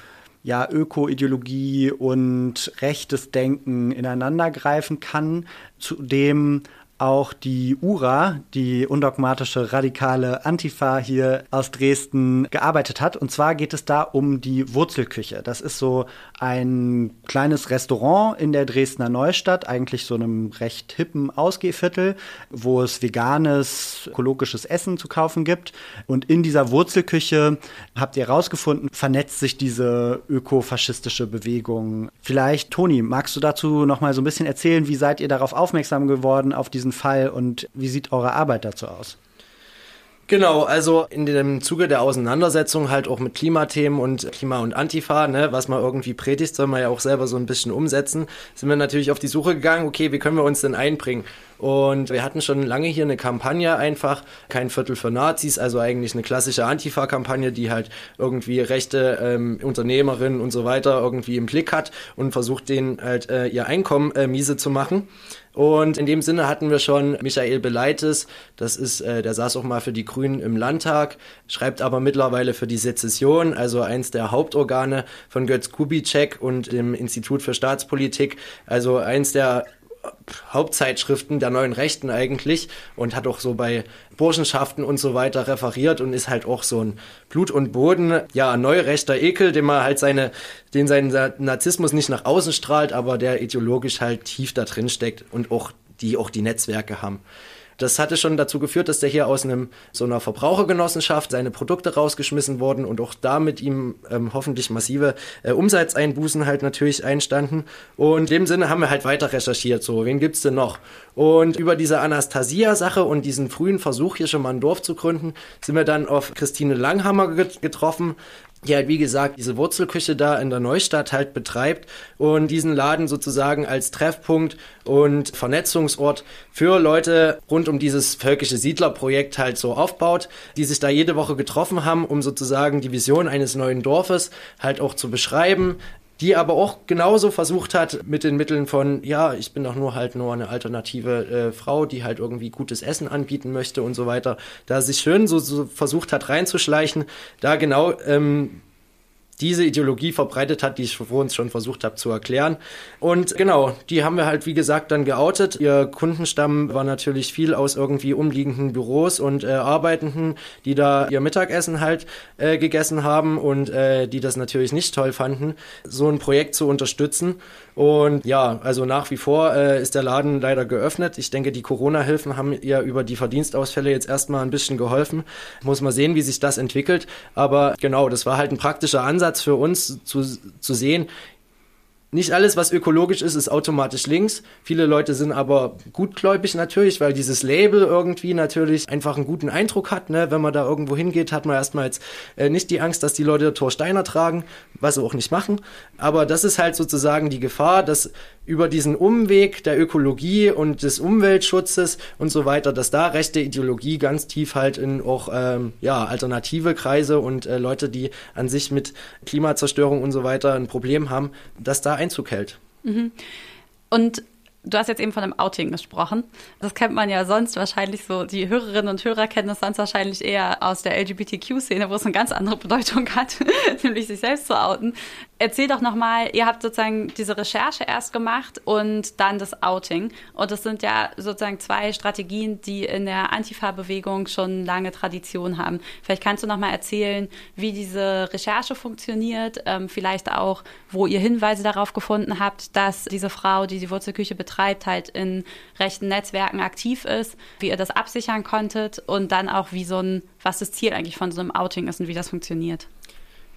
ja, Öko-Ideologie und rechtes Denken ineinandergreifen kann. Zudem auch die URA, die undogmatische radikale Antifa hier aus Dresden gearbeitet hat. Und zwar geht es da um die Wurzelküche. Das ist so ein kleines Restaurant in der Dresdner Neustadt, eigentlich so einem recht hippen Ausgehviertel, wo es veganes, ökologisches Essen zu kaufen gibt. Und in dieser Wurzelküche habt ihr herausgefunden, vernetzt sich diese ökofaschistische Bewegung. Vielleicht, Toni, magst du dazu noch mal so ein bisschen erzählen, wie seid ihr darauf aufmerksam geworden, auf diesen Fall und wie sieht eure Arbeit dazu aus? Genau, also in dem Zuge der Auseinandersetzung halt auch mit Klimathemen und Klima und Antifa, ne, was man irgendwie predigt, soll man ja auch selber so ein bisschen umsetzen, sind wir natürlich auf die Suche gegangen, okay, wie können wir uns denn einbringen? Und wir hatten schon lange hier eine Kampagne einfach, kein Viertel für Nazis, also eigentlich eine klassische Antifa-Kampagne, die halt irgendwie rechte ähm, Unternehmerinnen und so weiter irgendwie im Blick hat und versucht denen halt äh, ihr Einkommen äh, miese zu machen. Und in dem Sinne hatten wir schon Michael Beleites, das ist, äh, der saß auch mal für die Grünen im Landtag, schreibt aber mittlerweile für die Sezession, also eins der Hauptorgane von Götz Kubitschek und dem Institut für Staatspolitik, also eins der Hauptzeitschriften der neuen Rechten eigentlich und hat auch so bei Burschenschaften und so weiter referiert und ist halt auch so ein Blut und Boden, ja, neurechter Ekel, den man halt seine, den sein Narzissmus nicht nach außen strahlt, aber der ideologisch halt tief da drin steckt und auch die auch die Netzwerke haben. Das hatte schon dazu geführt, dass der hier aus einem so einer Verbrauchergenossenschaft seine Produkte rausgeschmissen wurden und auch da mit ihm ähm, hoffentlich massive äh, Umsatzeinbußen halt natürlich einstanden. Und in dem Sinne haben wir halt weiter recherchiert. So, wen gibt's denn noch? Und über diese Anastasia-Sache und diesen frühen Versuch, hier schon mal ein Dorf zu gründen, sind wir dann auf Christine Langhammer getroffen, die halt, wie gesagt, diese Wurzelküche da in der Neustadt halt betreibt und diesen Laden sozusagen als Treffpunkt und Vernetzungsort für Leute rund um dieses völkische Siedlerprojekt halt so aufbaut, die sich da jede Woche getroffen haben, um sozusagen die Vision eines neuen Dorfes halt auch zu beschreiben, die aber auch genauso versucht hat mit den Mitteln von, ja, ich bin doch nur halt nur eine alternative äh, Frau, die halt irgendwie gutes Essen anbieten möchte und so weiter, da sich schön so, so versucht hat reinzuschleichen, da genau ähm, diese Ideologie verbreitet hat, die ich vor uns schon versucht habe zu erklären. Und genau, die haben wir halt, wie gesagt, dann geoutet. Ihr Kundenstamm war natürlich viel aus irgendwie umliegenden Büros und äh, Arbeitenden, die da ihr Mittagessen halt äh, gegessen haben und äh, die das natürlich nicht toll fanden, so ein Projekt zu unterstützen. Und ja, also nach wie vor äh, ist der Laden leider geöffnet. Ich denke, die Corona-Hilfen haben ihr über die Verdienstausfälle jetzt erstmal ein bisschen geholfen. Muss man sehen, wie sich das entwickelt. Aber genau, das war halt ein praktischer Ansatz für uns zu, zu sehen, nicht alles, was ökologisch ist, ist automatisch links. Viele Leute sind aber gutgläubig natürlich, weil dieses Label irgendwie natürlich einfach einen guten Eindruck hat. Ne? Wenn man da irgendwo hingeht, hat man erstmal jetzt äh, nicht die Angst, dass die Leute Torsteiner tragen, was sie auch nicht machen. Aber das ist halt sozusagen die Gefahr, dass über diesen Umweg der Ökologie und des Umweltschutzes und so weiter, dass da rechte Ideologie ganz tief halt in auch ähm, ja, alternative Kreise und äh, Leute, die an sich mit Klimazerstörung und so weiter ein Problem haben, dass da Einzug hält. Mhm. Und Du hast jetzt eben von einem Outing gesprochen. Das kennt man ja sonst wahrscheinlich so. Die Hörerinnen und Hörer kennen das sonst wahrscheinlich eher aus der LGBTQ-Szene, wo es eine ganz andere Bedeutung hat, nämlich sich selbst zu outen. Erzähl doch nochmal, ihr habt sozusagen diese Recherche erst gemacht und dann das Outing. Und das sind ja sozusagen zwei Strategien, die in der Antifa-Bewegung schon lange Tradition haben. Vielleicht kannst du nochmal erzählen, wie diese Recherche funktioniert, ähm, vielleicht auch, wo ihr Hinweise darauf gefunden habt, dass diese Frau, die die Wurzelküche betreibt, halt in rechten Netzwerken aktiv ist, wie ihr das absichern konntet und dann auch, wie so ein, was das Ziel eigentlich von so einem Outing ist und wie das funktioniert.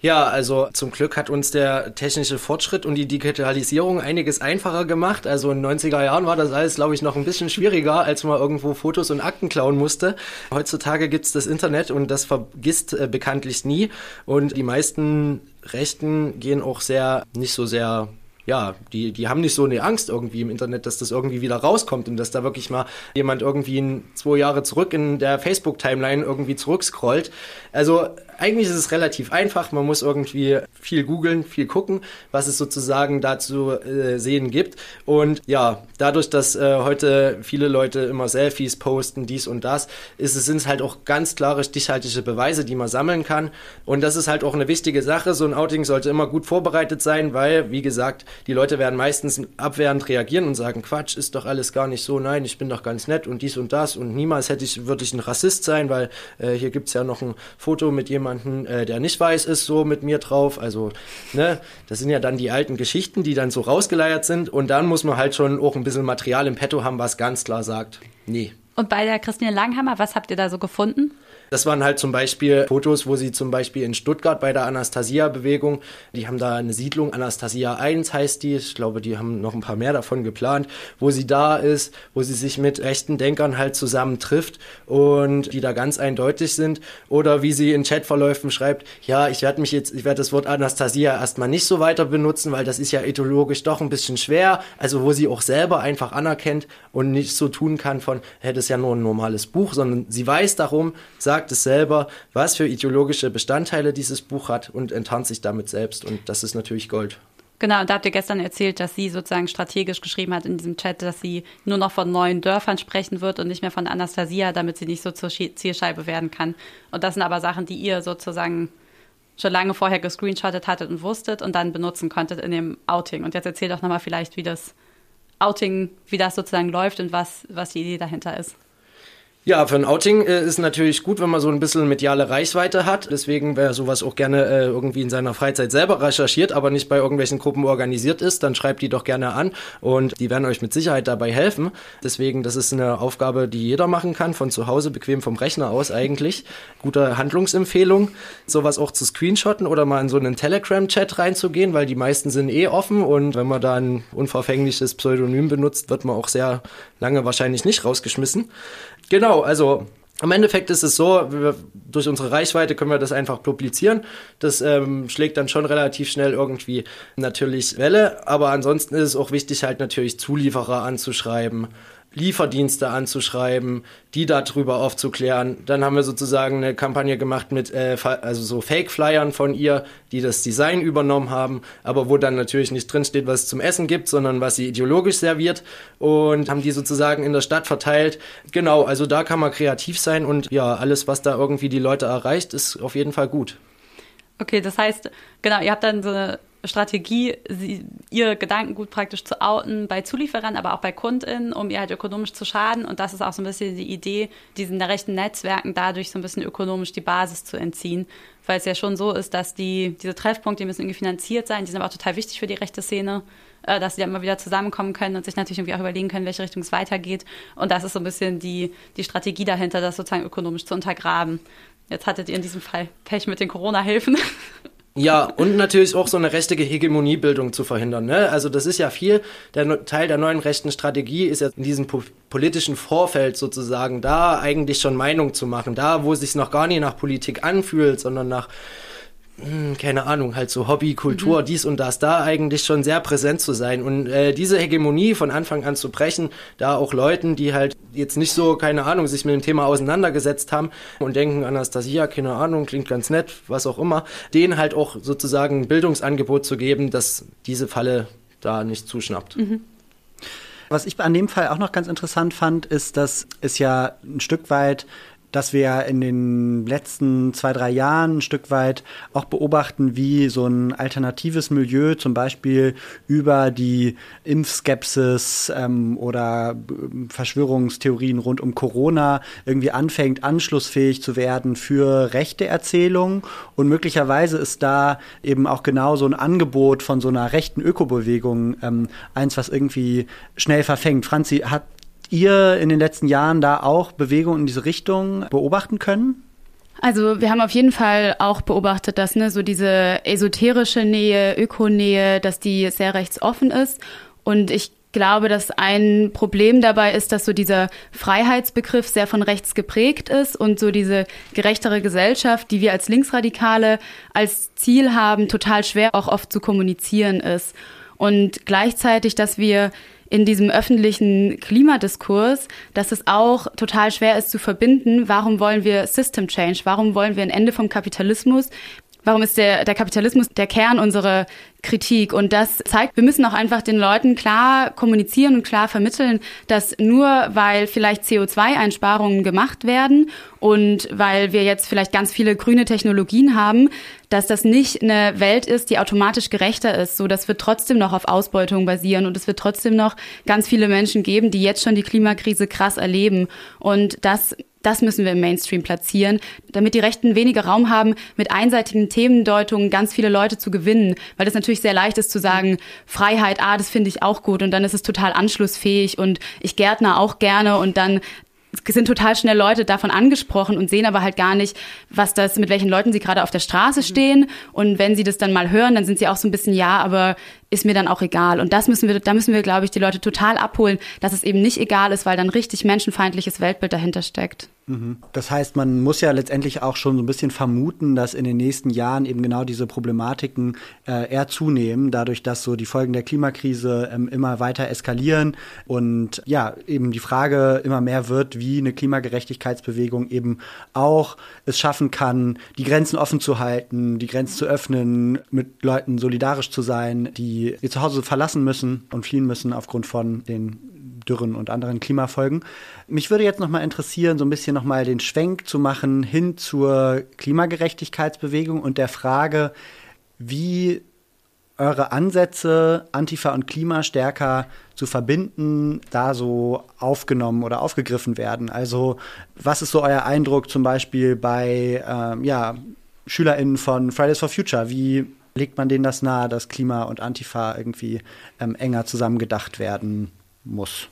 Ja, also zum Glück hat uns der technische Fortschritt und die Digitalisierung einiges einfacher gemacht. Also in den 90er Jahren war das alles, glaube ich, noch ein bisschen schwieriger, als man irgendwo Fotos und Akten klauen musste. Heutzutage gibt's das Internet und das vergisst äh, bekanntlich nie. Und die meisten Rechten gehen auch sehr, nicht so sehr ja, die, die haben nicht so eine Angst irgendwie im Internet, dass das irgendwie wieder rauskommt und dass da wirklich mal jemand irgendwie in zwei Jahre zurück in der Facebook-Timeline irgendwie zurückscrollt. Also eigentlich ist es relativ einfach. Man muss irgendwie viel googeln, viel gucken, was es sozusagen dazu äh, sehen gibt. Und ja, dadurch, dass äh, heute viele Leute immer Selfies posten, dies und das, ist es, sind es halt auch ganz klare stichhaltige Beweise, die man sammeln kann. Und das ist halt auch eine wichtige Sache. So ein Outing sollte immer gut vorbereitet sein, weil, wie gesagt, die Leute werden meistens abwehrend reagieren und sagen, Quatsch, ist doch alles gar nicht so, nein, ich bin doch ganz nett und dies und das und niemals hätte ich, würde ich ein Rassist sein, weil äh, hier gibt's ja noch ein Foto mit jemandem, äh, der nicht weiß ist, so mit mir drauf. Also, ne, das sind ja dann die alten Geschichten, die dann so rausgeleiert sind. Und dann muss man halt schon auch ein bisschen Material im Petto haben, was ganz klar sagt, nee. Und bei der Christine Langhammer, was habt ihr da so gefunden? Das waren halt zum Beispiel Fotos, wo sie zum Beispiel in Stuttgart bei der Anastasia-Bewegung, die haben da eine Siedlung, Anastasia 1 heißt die, ich glaube, die haben noch ein paar mehr davon geplant, wo sie da ist, wo sie sich mit rechten Denkern halt zusammen trifft und die da ganz eindeutig sind. Oder wie sie in Chatverläufen schreibt, ja, ich werde mich jetzt, ich werde das Wort Anastasia erstmal nicht so weiter benutzen, weil das ist ja ideologisch doch ein bisschen schwer. Also wo sie auch selber einfach anerkennt und nicht so tun kann von, das ist ja nur ein normales Buch, sondern sie weiß darum, sagt, sagt es selber, was für ideologische Bestandteile dieses Buch hat und enttarnt sich damit selbst. Und das ist natürlich Gold. Genau, und da habt ihr gestern erzählt, dass sie sozusagen strategisch geschrieben hat in diesem Chat, dass sie nur noch von neuen Dörfern sprechen wird und nicht mehr von Anastasia, damit sie nicht so zur Zielscheibe werden kann. Und das sind aber Sachen, die ihr sozusagen schon lange vorher gescreenshottet hattet und wusstet und dann benutzen konntet in dem Outing. Und jetzt erzähl doch nochmal vielleicht, wie das Outing, wie das sozusagen läuft und was, was die Idee dahinter ist. Ja, für ein Outing äh, ist natürlich gut, wenn man so ein bisschen mediale Reichweite hat. Deswegen, wer sowas auch gerne äh, irgendwie in seiner Freizeit selber recherchiert, aber nicht bei irgendwelchen Gruppen organisiert ist, dann schreibt die doch gerne an und die werden euch mit Sicherheit dabei helfen. Deswegen, das ist eine Aufgabe, die jeder machen kann, von zu Hause, bequem vom Rechner aus eigentlich. Gute Handlungsempfehlung, sowas auch zu screenshotten oder mal in so einen Telegram-Chat reinzugehen, weil die meisten sind eh offen und wenn man da ein unverfängliches Pseudonym benutzt, wird man auch sehr lange wahrscheinlich nicht rausgeschmissen. Genau, also im Endeffekt ist es so, wir, durch unsere Reichweite können wir das einfach publizieren. Das ähm, schlägt dann schon relativ schnell irgendwie natürlich Welle, aber ansonsten ist es auch wichtig, halt natürlich Zulieferer anzuschreiben Lieferdienste anzuschreiben, die darüber aufzuklären. Dann haben wir sozusagen eine Kampagne gemacht mit äh, also so Fake-Flyern von ihr, die das Design übernommen haben, aber wo dann natürlich nicht drinsteht, was es zum Essen gibt, sondern was sie ideologisch serviert und haben die sozusagen in der Stadt verteilt. Genau, also da kann man kreativ sein und ja, alles, was da irgendwie die Leute erreicht, ist auf jeden Fall gut. Okay, das heißt, genau, ihr habt dann so eine Strategie, sie, ihr Gedankengut praktisch zu outen bei Zulieferern, aber auch bei KundInnen, um ihr halt ökonomisch zu schaden. Und das ist auch so ein bisschen die Idee, diesen rechten Netzwerken dadurch so ein bisschen ökonomisch die Basis zu entziehen. Weil es ja schon so ist, dass die, diese Treffpunkte, die müssen irgendwie finanziert sein, die sind aber auch total wichtig für die rechte Szene, äh, dass sie dann immer wieder zusammenkommen können und sich natürlich irgendwie auch überlegen können, welche Richtung es weitergeht. Und das ist so ein bisschen die, die Strategie dahinter, das sozusagen ökonomisch zu untergraben. Jetzt hattet ihr in diesem Fall Pech mit den Corona-Hilfen. Ja, und natürlich auch so eine rechte Hegemoniebildung zu verhindern. Ne? Also das ist ja viel, der Teil der neuen rechten Strategie ist ja in diesem po politischen Vorfeld sozusagen da eigentlich schon Meinung zu machen, da wo es sich noch gar nicht nach Politik anfühlt, sondern nach keine Ahnung, halt so Hobby, Kultur, mhm. dies und das, da eigentlich schon sehr präsent zu sein und äh, diese Hegemonie von Anfang an zu brechen, da auch Leuten, die halt jetzt nicht so, keine Ahnung, sich mit dem Thema auseinandergesetzt haben und denken, Anastasia, keine Ahnung, klingt ganz nett, was auch immer, denen halt auch sozusagen ein Bildungsangebot zu geben, dass diese Falle da nicht zuschnappt. Mhm. Was ich an dem Fall auch noch ganz interessant fand, ist, dass es ja ein Stück weit dass wir in den letzten zwei, drei Jahren ein Stück weit auch beobachten, wie so ein alternatives Milieu zum Beispiel über die Impfskepsis ähm, oder Verschwörungstheorien rund um Corona irgendwie anfängt, anschlussfähig zu werden für rechte Erzählungen. Und möglicherweise ist da eben auch genau so ein Angebot von so einer rechten Ökobewegung ähm, eins, was irgendwie schnell verfängt. Franzi, hat ihr in den letzten Jahren da auch Bewegungen in diese Richtung beobachten können? Also wir haben auf jeden Fall auch beobachtet, dass ne, so diese esoterische Nähe, Ökonähe, dass die sehr rechtsoffen ist. Und ich glaube, dass ein Problem dabei ist, dass so dieser Freiheitsbegriff sehr von rechts geprägt ist und so diese gerechtere Gesellschaft, die wir als Linksradikale als Ziel haben, total schwer auch oft zu kommunizieren ist. Und gleichzeitig, dass wir in diesem öffentlichen Klimadiskurs, dass es auch total schwer ist zu verbinden, warum wollen wir System Change, warum wollen wir ein Ende vom Kapitalismus, warum ist der, der Kapitalismus der Kern unserer Kritik. Und das zeigt, wir müssen auch einfach den Leuten klar kommunizieren und klar vermitteln, dass nur weil vielleicht CO2-Einsparungen gemacht werden und weil wir jetzt vielleicht ganz viele grüne Technologien haben, dass das nicht eine Welt ist, die automatisch gerechter ist. So, das wird trotzdem noch auf Ausbeutung basieren und es wird trotzdem noch ganz viele Menschen geben, die jetzt schon die Klimakrise krass erleben. Und das das müssen wir im Mainstream platzieren, damit die Rechten weniger Raum haben, mit einseitigen Themendeutungen ganz viele Leute zu gewinnen. Weil das natürlich sehr leicht ist zu sagen, Freiheit, ah, das finde ich auch gut und dann ist es total anschlussfähig und ich gärtner auch gerne und dann sind total schnell Leute davon angesprochen und sehen aber halt gar nicht, was das, mit welchen Leuten sie gerade auf der Straße stehen. Und wenn sie das dann mal hören, dann sind sie auch so ein bisschen, ja, aber ist mir dann auch egal. Und das müssen wir, da müssen wir, glaube ich, die Leute total abholen, dass es eben nicht egal ist, weil dann richtig menschenfeindliches Weltbild dahinter steckt. Das heißt, man muss ja letztendlich auch schon so ein bisschen vermuten, dass in den nächsten Jahren eben genau diese Problematiken äh, eher zunehmen, dadurch, dass so die Folgen der Klimakrise ähm, immer weiter eskalieren und ja, eben die Frage immer mehr wird, wie eine Klimagerechtigkeitsbewegung eben auch es schaffen kann, die Grenzen offen zu halten, die Grenzen zu öffnen, mit Leuten solidarisch zu sein, die ihr Zuhause verlassen müssen und fliehen müssen aufgrund von den Dürren und anderen Klimafolgen. Mich würde jetzt noch mal interessieren, so ein bisschen noch mal den Schwenk zu machen hin zur Klimagerechtigkeitsbewegung und der Frage, wie eure Ansätze, Antifa und Klima stärker zu verbinden, da so aufgenommen oder aufgegriffen werden. Also was ist so euer Eindruck zum Beispiel bei ähm, ja, SchülerInnen von Fridays for Future? Wie legt man denen das nahe, dass Klima und Antifa irgendwie ähm, enger zusammengedacht werden muss?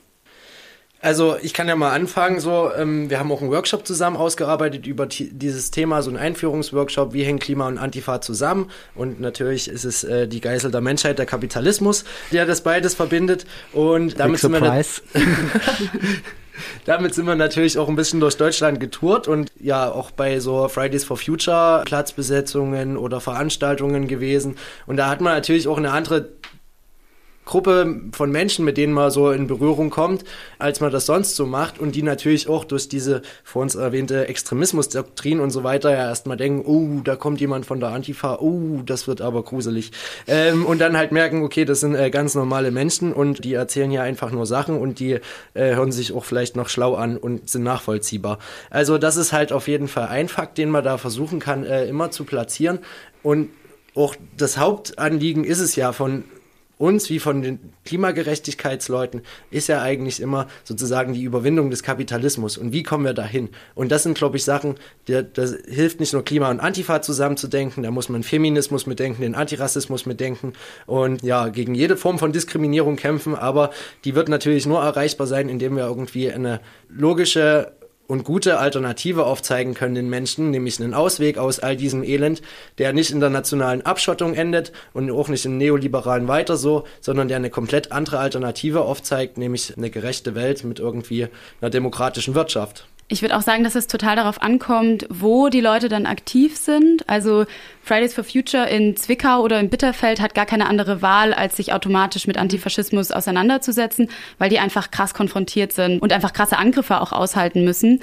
Also ich kann ja mal anfangen. So, ähm, wir haben auch einen Workshop zusammen ausgearbeitet über dieses Thema, so ein Einführungsworkshop. Wie hängen Klima und Antifa zusammen? Und natürlich ist es äh, die Geißel der Menschheit, der Kapitalismus, der das beides verbindet. Und damit sind wir damit sind wir natürlich auch ein bisschen durch Deutschland getourt und ja auch bei so Fridays for Future Platzbesetzungen oder Veranstaltungen gewesen. Und da hat man natürlich auch eine andere Gruppe von Menschen, mit denen man so in Berührung kommt, als man das sonst so macht und die natürlich auch durch diese vor uns erwähnte Extremismusdoktrin und so weiter ja erstmal denken, oh, da kommt jemand von der Antifa, oh, das wird aber gruselig. Ähm, und dann halt merken, okay, das sind äh, ganz normale Menschen und die erzählen hier einfach nur Sachen und die äh, hören sich auch vielleicht noch schlau an und sind nachvollziehbar. Also das ist halt auf jeden Fall ein Fakt, den man da versuchen kann, äh, immer zu platzieren und auch das Hauptanliegen ist es ja von uns wie von den Klimagerechtigkeitsleuten ist ja eigentlich immer sozusagen die Überwindung des Kapitalismus. Und wie kommen wir dahin? Und das sind, glaube ich, Sachen, die, das hilft nicht nur Klima und Antifa zusammenzudenken, da muss man Feminismus mitdenken, den Antirassismus mitdenken und ja, gegen jede Form von Diskriminierung kämpfen, aber die wird natürlich nur erreichbar sein, indem wir irgendwie eine logische und gute Alternative aufzeigen können den Menschen, nämlich einen Ausweg aus all diesem Elend, der nicht in der nationalen Abschottung endet und auch nicht im neoliberalen weiter so, sondern der eine komplett andere Alternative aufzeigt, nämlich eine gerechte Welt mit irgendwie einer demokratischen Wirtschaft. Ich würde auch sagen, dass es total darauf ankommt, wo die Leute dann aktiv sind. Also Fridays for Future in Zwickau oder in Bitterfeld hat gar keine andere Wahl, als sich automatisch mit Antifaschismus auseinanderzusetzen, weil die einfach krass konfrontiert sind und einfach krasse Angriffe auch aushalten müssen.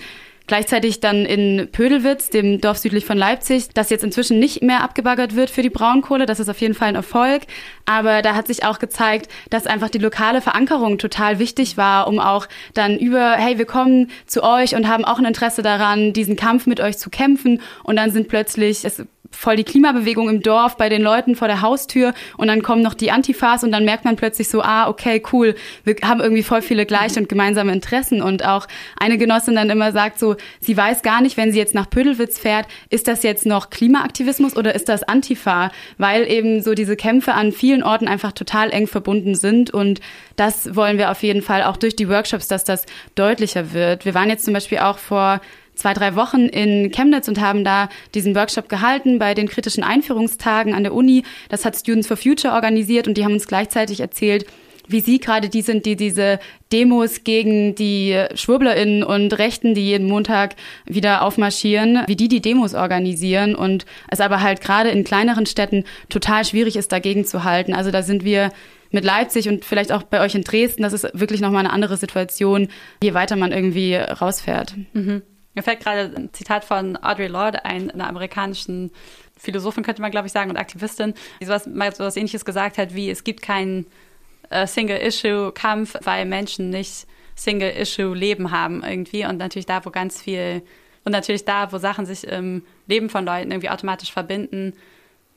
Gleichzeitig dann in Pödelwitz, dem Dorf südlich von Leipzig, das jetzt inzwischen nicht mehr abgebaggert wird für die Braunkohle. Das ist auf jeden Fall ein Erfolg. Aber da hat sich auch gezeigt, dass einfach die lokale Verankerung total wichtig war, um auch dann über, hey, wir kommen zu euch und haben auch ein Interesse daran, diesen Kampf mit euch zu kämpfen. Und dann sind plötzlich, es voll die Klimabewegung im Dorf bei den Leuten vor der Haustür und dann kommen noch die Antifas und dann merkt man plötzlich so, ah, okay, cool, wir haben irgendwie voll viele gleiche und gemeinsame Interessen und auch eine Genossin dann immer sagt so, sie weiß gar nicht, wenn sie jetzt nach Pödelwitz fährt, ist das jetzt noch Klimaaktivismus oder ist das Antifa, weil eben so diese Kämpfe an vielen Orten einfach total eng verbunden sind und das wollen wir auf jeden Fall auch durch die Workshops, dass das deutlicher wird. Wir waren jetzt zum Beispiel auch vor zwei, drei Wochen in Chemnitz und haben da diesen Workshop gehalten bei den kritischen Einführungstagen an der Uni. Das hat Students for Future organisiert und die haben uns gleichzeitig erzählt, wie sie gerade die sind, die diese Demos gegen die SchwurblerInnen und Rechten, die jeden Montag wieder aufmarschieren, wie die die Demos organisieren und es aber halt gerade in kleineren Städten total schwierig ist, dagegen zu halten. Also da sind wir mit Leipzig und vielleicht auch bei euch in Dresden, das ist wirklich nochmal eine andere Situation, je weiter man irgendwie rausfährt. Mhm. Mir fällt gerade ein Zitat von Audre Lorde ein, einer amerikanischen Philosophin, könnte man, glaube ich, sagen, und Aktivistin, die sowas, mal sowas ähnliches gesagt hat, wie es gibt keinen äh, Single-Issue-Kampf, weil Menschen nicht Single-Issue-Leben haben irgendwie. Und natürlich da, wo ganz viel, und natürlich da, wo Sachen sich im Leben von Leuten irgendwie automatisch verbinden,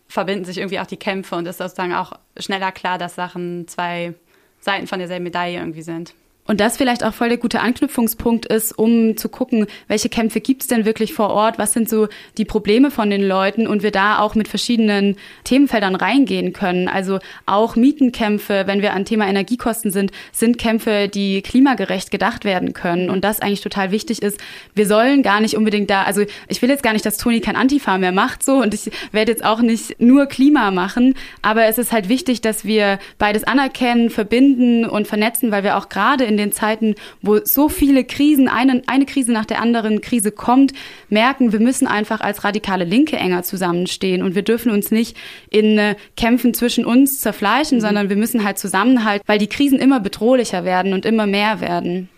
verbinden sich irgendwie auch die Kämpfe und ist sozusagen auch schneller klar, dass Sachen zwei Seiten von derselben Medaille irgendwie sind. Und das vielleicht auch voll der gute Anknüpfungspunkt ist, um zu gucken, welche Kämpfe gibt's denn wirklich vor Ort, was sind so die Probleme von den Leuten? Und wir da auch mit verschiedenen Themenfeldern reingehen können. Also auch Mietenkämpfe, wenn wir an Thema Energiekosten sind, sind Kämpfe, die klimagerecht gedacht werden können. Und das eigentlich total wichtig ist. Wir sollen gar nicht unbedingt da, also ich will jetzt gar nicht, dass Toni kein Antifa mehr macht so. Und ich werde jetzt auch nicht nur Klima machen, aber es ist halt wichtig, dass wir beides anerkennen, verbinden und vernetzen, weil wir auch gerade in in den Zeiten, wo so viele Krisen, eine, eine Krise nach der anderen Krise kommt, merken, wir müssen einfach als radikale Linke enger zusammenstehen und wir dürfen uns nicht in äh, Kämpfen zwischen uns zerfleischen, mhm. sondern wir müssen halt zusammenhalten, weil die Krisen immer bedrohlicher werden und immer mehr werden.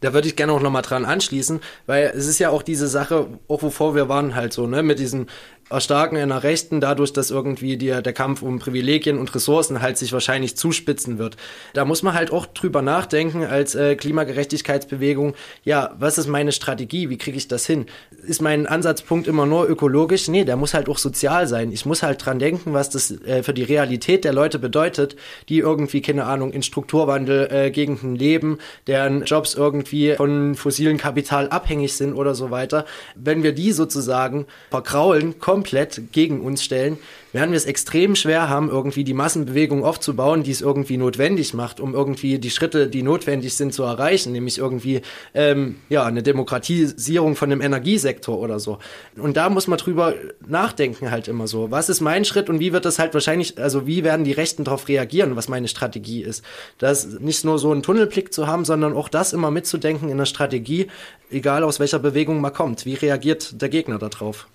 Da würde ich gerne auch nochmal dran anschließen, weil es ist ja auch diese Sache, auch wovor wir waren halt so, ne, mit diesen Erstarken in der Rechten, dadurch, dass irgendwie die, der Kampf um Privilegien und Ressourcen halt sich wahrscheinlich zuspitzen wird. Da muss man halt auch drüber nachdenken als äh, Klimagerechtigkeitsbewegung, ja, was ist meine Strategie, wie kriege ich das hin? Ist mein Ansatzpunkt immer nur ökologisch? Nee, der muss halt auch sozial sein. Ich muss halt dran denken, was das äh, für die Realität der Leute bedeutet, die irgendwie, keine Ahnung, in Strukturwandel äh, leben, deren Jobs irgendwie von fossilen Kapital abhängig sind oder so weiter. Wenn wir die sozusagen verkraulen, kommen komplett gegen uns stellen, werden wir es extrem schwer haben, irgendwie die Massenbewegung aufzubauen, die es irgendwie notwendig macht, um irgendwie die Schritte, die notwendig sind, zu erreichen, nämlich irgendwie ähm, ja eine Demokratisierung von dem Energiesektor oder so. Und da muss man drüber nachdenken halt immer so. Was ist mein Schritt und wie wird das halt wahrscheinlich, also wie werden die Rechten darauf reagieren, was meine Strategie ist? Das nicht nur so einen Tunnelblick zu haben, sondern auch das immer mitzudenken in der Strategie, egal aus welcher Bewegung man kommt. Wie reagiert der Gegner darauf?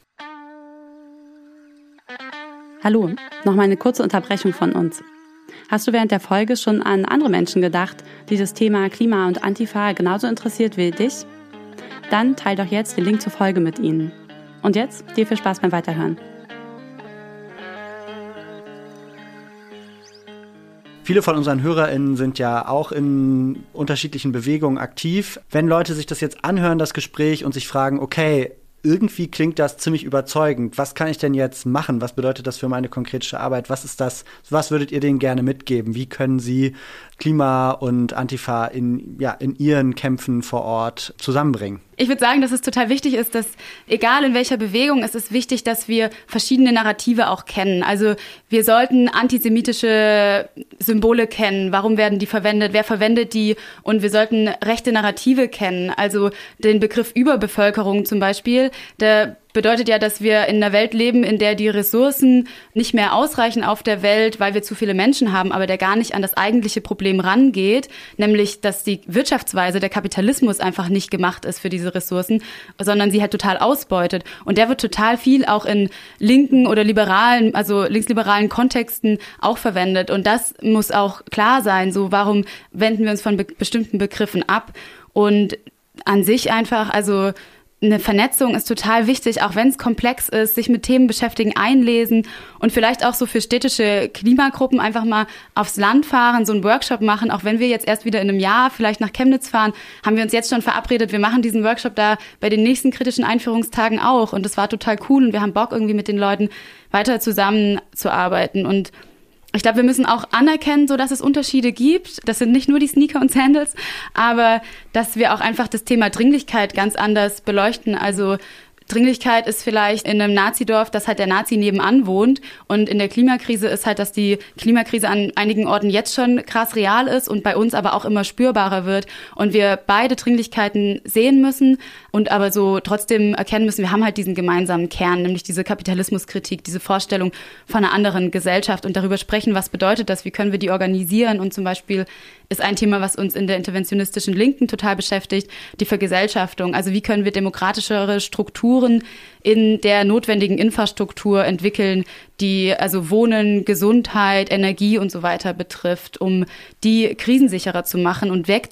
Hallo, noch mal eine kurze Unterbrechung von uns. Hast du während der Folge schon an andere Menschen gedacht, die das Thema Klima und Antifa genauso interessiert wie dich? Dann teil doch jetzt den Link zur Folge mit ihnen. Und jetzt dir viel Spaß beim Weiterhören. Viele von unseren HörerInnen sind ja auch in unterschiedlichen Bewegungen aktiv. Wenn Leute sich das jetzt anhören, das Gespräch, und sich fragen, okay, irgendwie klingt das ziemlich überzeugend. Was kann ich denn jetzt machen? Was bedeutet das für meine konkrete Arbeit? Was ist das? Was würdet ihr denen gerne mitgeben? Wie können sie Klima und Antifa in, ja, in ihren Kämpfen vor Ort zusammenbringen? Ich würde sagen, dass es total wichtig ist, dass egal in welcher Bewegung, es ist wichtig, dass wir verschiedene Narrative auch kennen. Also wir sollten antisemitische Symbole kennen. Warum werden die verwendet? Wer verwendet die? Und wir sollten rechte Narrative kennen. Also den Begriff Überbevölkerung zum Beispiel, der bedeutet ja, dass wir in einer Welt leben, in der die Ressourcen nicht mehr ausreichen auf der Welt, weil wir zu viele Menschen haben, aber der gar nicht an das eigentliche Problem rangeht, nämlich, dass die Wirtschaftsweise, der Kapitalismus einfach nicht gemacht ist für diese Ressourcen, sondern sie halt total ausbeutet. Und der wird total viel auch in linken oder liberalen, also linksliberalen Kontexten auch verwendet. Und das muss auch klar sein. So, warum wenden wir uns von be bestimmten Begriffen ab? Und an sich einfach, also eine Vernetzung ist total wichtig, auch wenn es komplex ist, sich mit Themen beschäftigen, einlesen und vielleicht auch so für städtische Klimagruppen einfach mal aufs Land fahren, so einen Workshop machen. Auch wenn wir jetzt erst wieder in einem Jahr vielleicht nach Chemnitz fahren, haben wir uns jetzt schon verabredet, wir machen diesen Workshop da bei den nächsten kritischen Einführungstagen auch. Und das war total cool und wir haben Bock irgendwie mit den Leuten weiter zusammenzuarbeiten und ich glaube, wir müssen auch anerkennen, so dass es Unterschiede gibt. Das sind nicht nur die Sneaker und Sandals, aber dass wir auch einfach das Thema Dringlichkeit ganz anders beleuchten. Also Dringlichkeit ist vielleicht in einem Nazidorf, dass halt der Nazi nebenan wohnt. Und in der Klimakrise ist halt, dass die Klimakrise an einigen Orten jetzt schon krass real ist und bei uns aber auch immer spürbarer wird. Und wir beide Dringlichkeiten sehen müssen und aber so trotzdem erkennen müssen, wir haben halt diesen gemeinsamen Kern, nämlich diese Kapitalismuskritik, diese Vorstellung von einer anderen Gesellschaft und darüber sprechen, was bedeutet das, wie können wir die organisieren und zum Beispiel ist ein Thema, was uns in der interventionistischen Linken total beschäftigt, die Vergesellschaftung. Also wie können wir demokratischere Strukturen in der notwendigen Infrastruktur entwickeln, die also Wohnen, Gesundheit, Energie und so weiter betrifft, um die krisensicherer zu machen und weg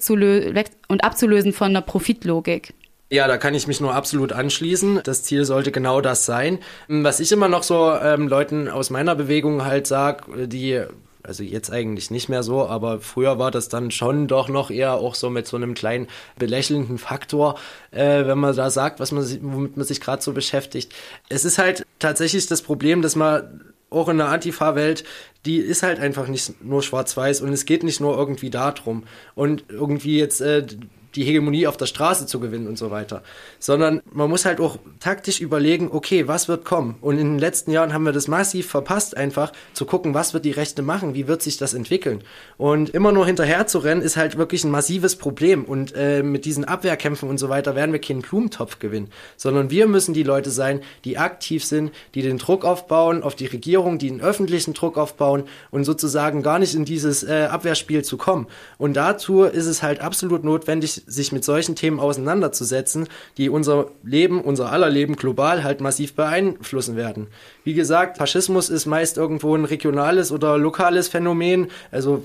und abzulösen von einer Profitlogik. Ja, da kann ich mich nur absolut anschließen. Das Ziel sollte genau das sein. Was ich immer noch so ähm, Leuten aus meiner Bewegung halt sag, die also jetzt eigentlich nicht mehr so, aber früher war das dann schon doch noch eher auch so mit so einem kleinen belächelnden Faktor, äh, wenn man da sagt, was man, womit man sich gerade so beschäftigt. Es ist halt tatsächlich das Problem, dass man auch in der Antifa-Welt, die ist halt einfach nicht nur schwarz-weiß und es geht nicht nur irgendwie darum. Und irgendwie jetzt äh, die Hegemonie auf der Straße zu gewinnen und so weiter, sondern man muss halt auch taktisch überlegen, okay, was wird kommen? Und in den letzten Jahren haben wir das massiv verpasst, einfach zu gucken, was wird die Rechte machen, wie wird sich das entwickeln? Und immer nur hinterher zu rennen, ist halt wirklich ein massives Problem. Und äh, mit diesen Abwehrkämpfen und so weiter werden wir keinen Blumentopf gewinnen, sondern wir müssen die Leute sein, die aktiv sind, die den Druck aufbauen auf die Regierung, die den öffentlichen Druck aufbauen und sozusagen gar nicht in dieses äh, Abwehrspiel zu kommen. Und dazu ist es halt absolut notwendig, sich mit solchen Themen auseinanderzusetzen, die unser Leben, unser aller Leben global halt massiv beeinflussen werden. Wie gesagt, Faschismus ist meist irgendwo ein regionales oder lokales Phänomen, also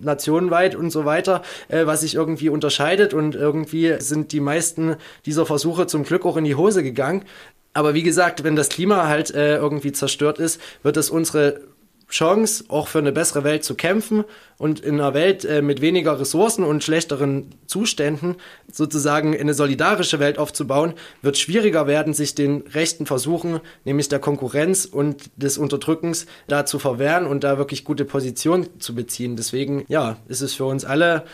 nationenweit und so weiter, äh, was sich irgendwie unterscheidet und irgendwie sind die meisten dieser Versuche zum Glück auch in die Hose gegangen. Aber wie gesagt, wenn das Klima halt äh, irgendwie zerstört ist, wird es unsere Chance, auch für eine bessere Welt zu kämpfen und in einer Welt äh, mit weniger Ressourcen und schlechteren Zuständen sozusagen eine solidarische Welt aufzubauen, wird schwieriger werden, sich den rechten Versuchen, nämlich der Konkurrenz und des Unterdrückens, da zu verwehren und da wirklich gute Position zu beziehen. Deswegen, ja, ist es für uns alle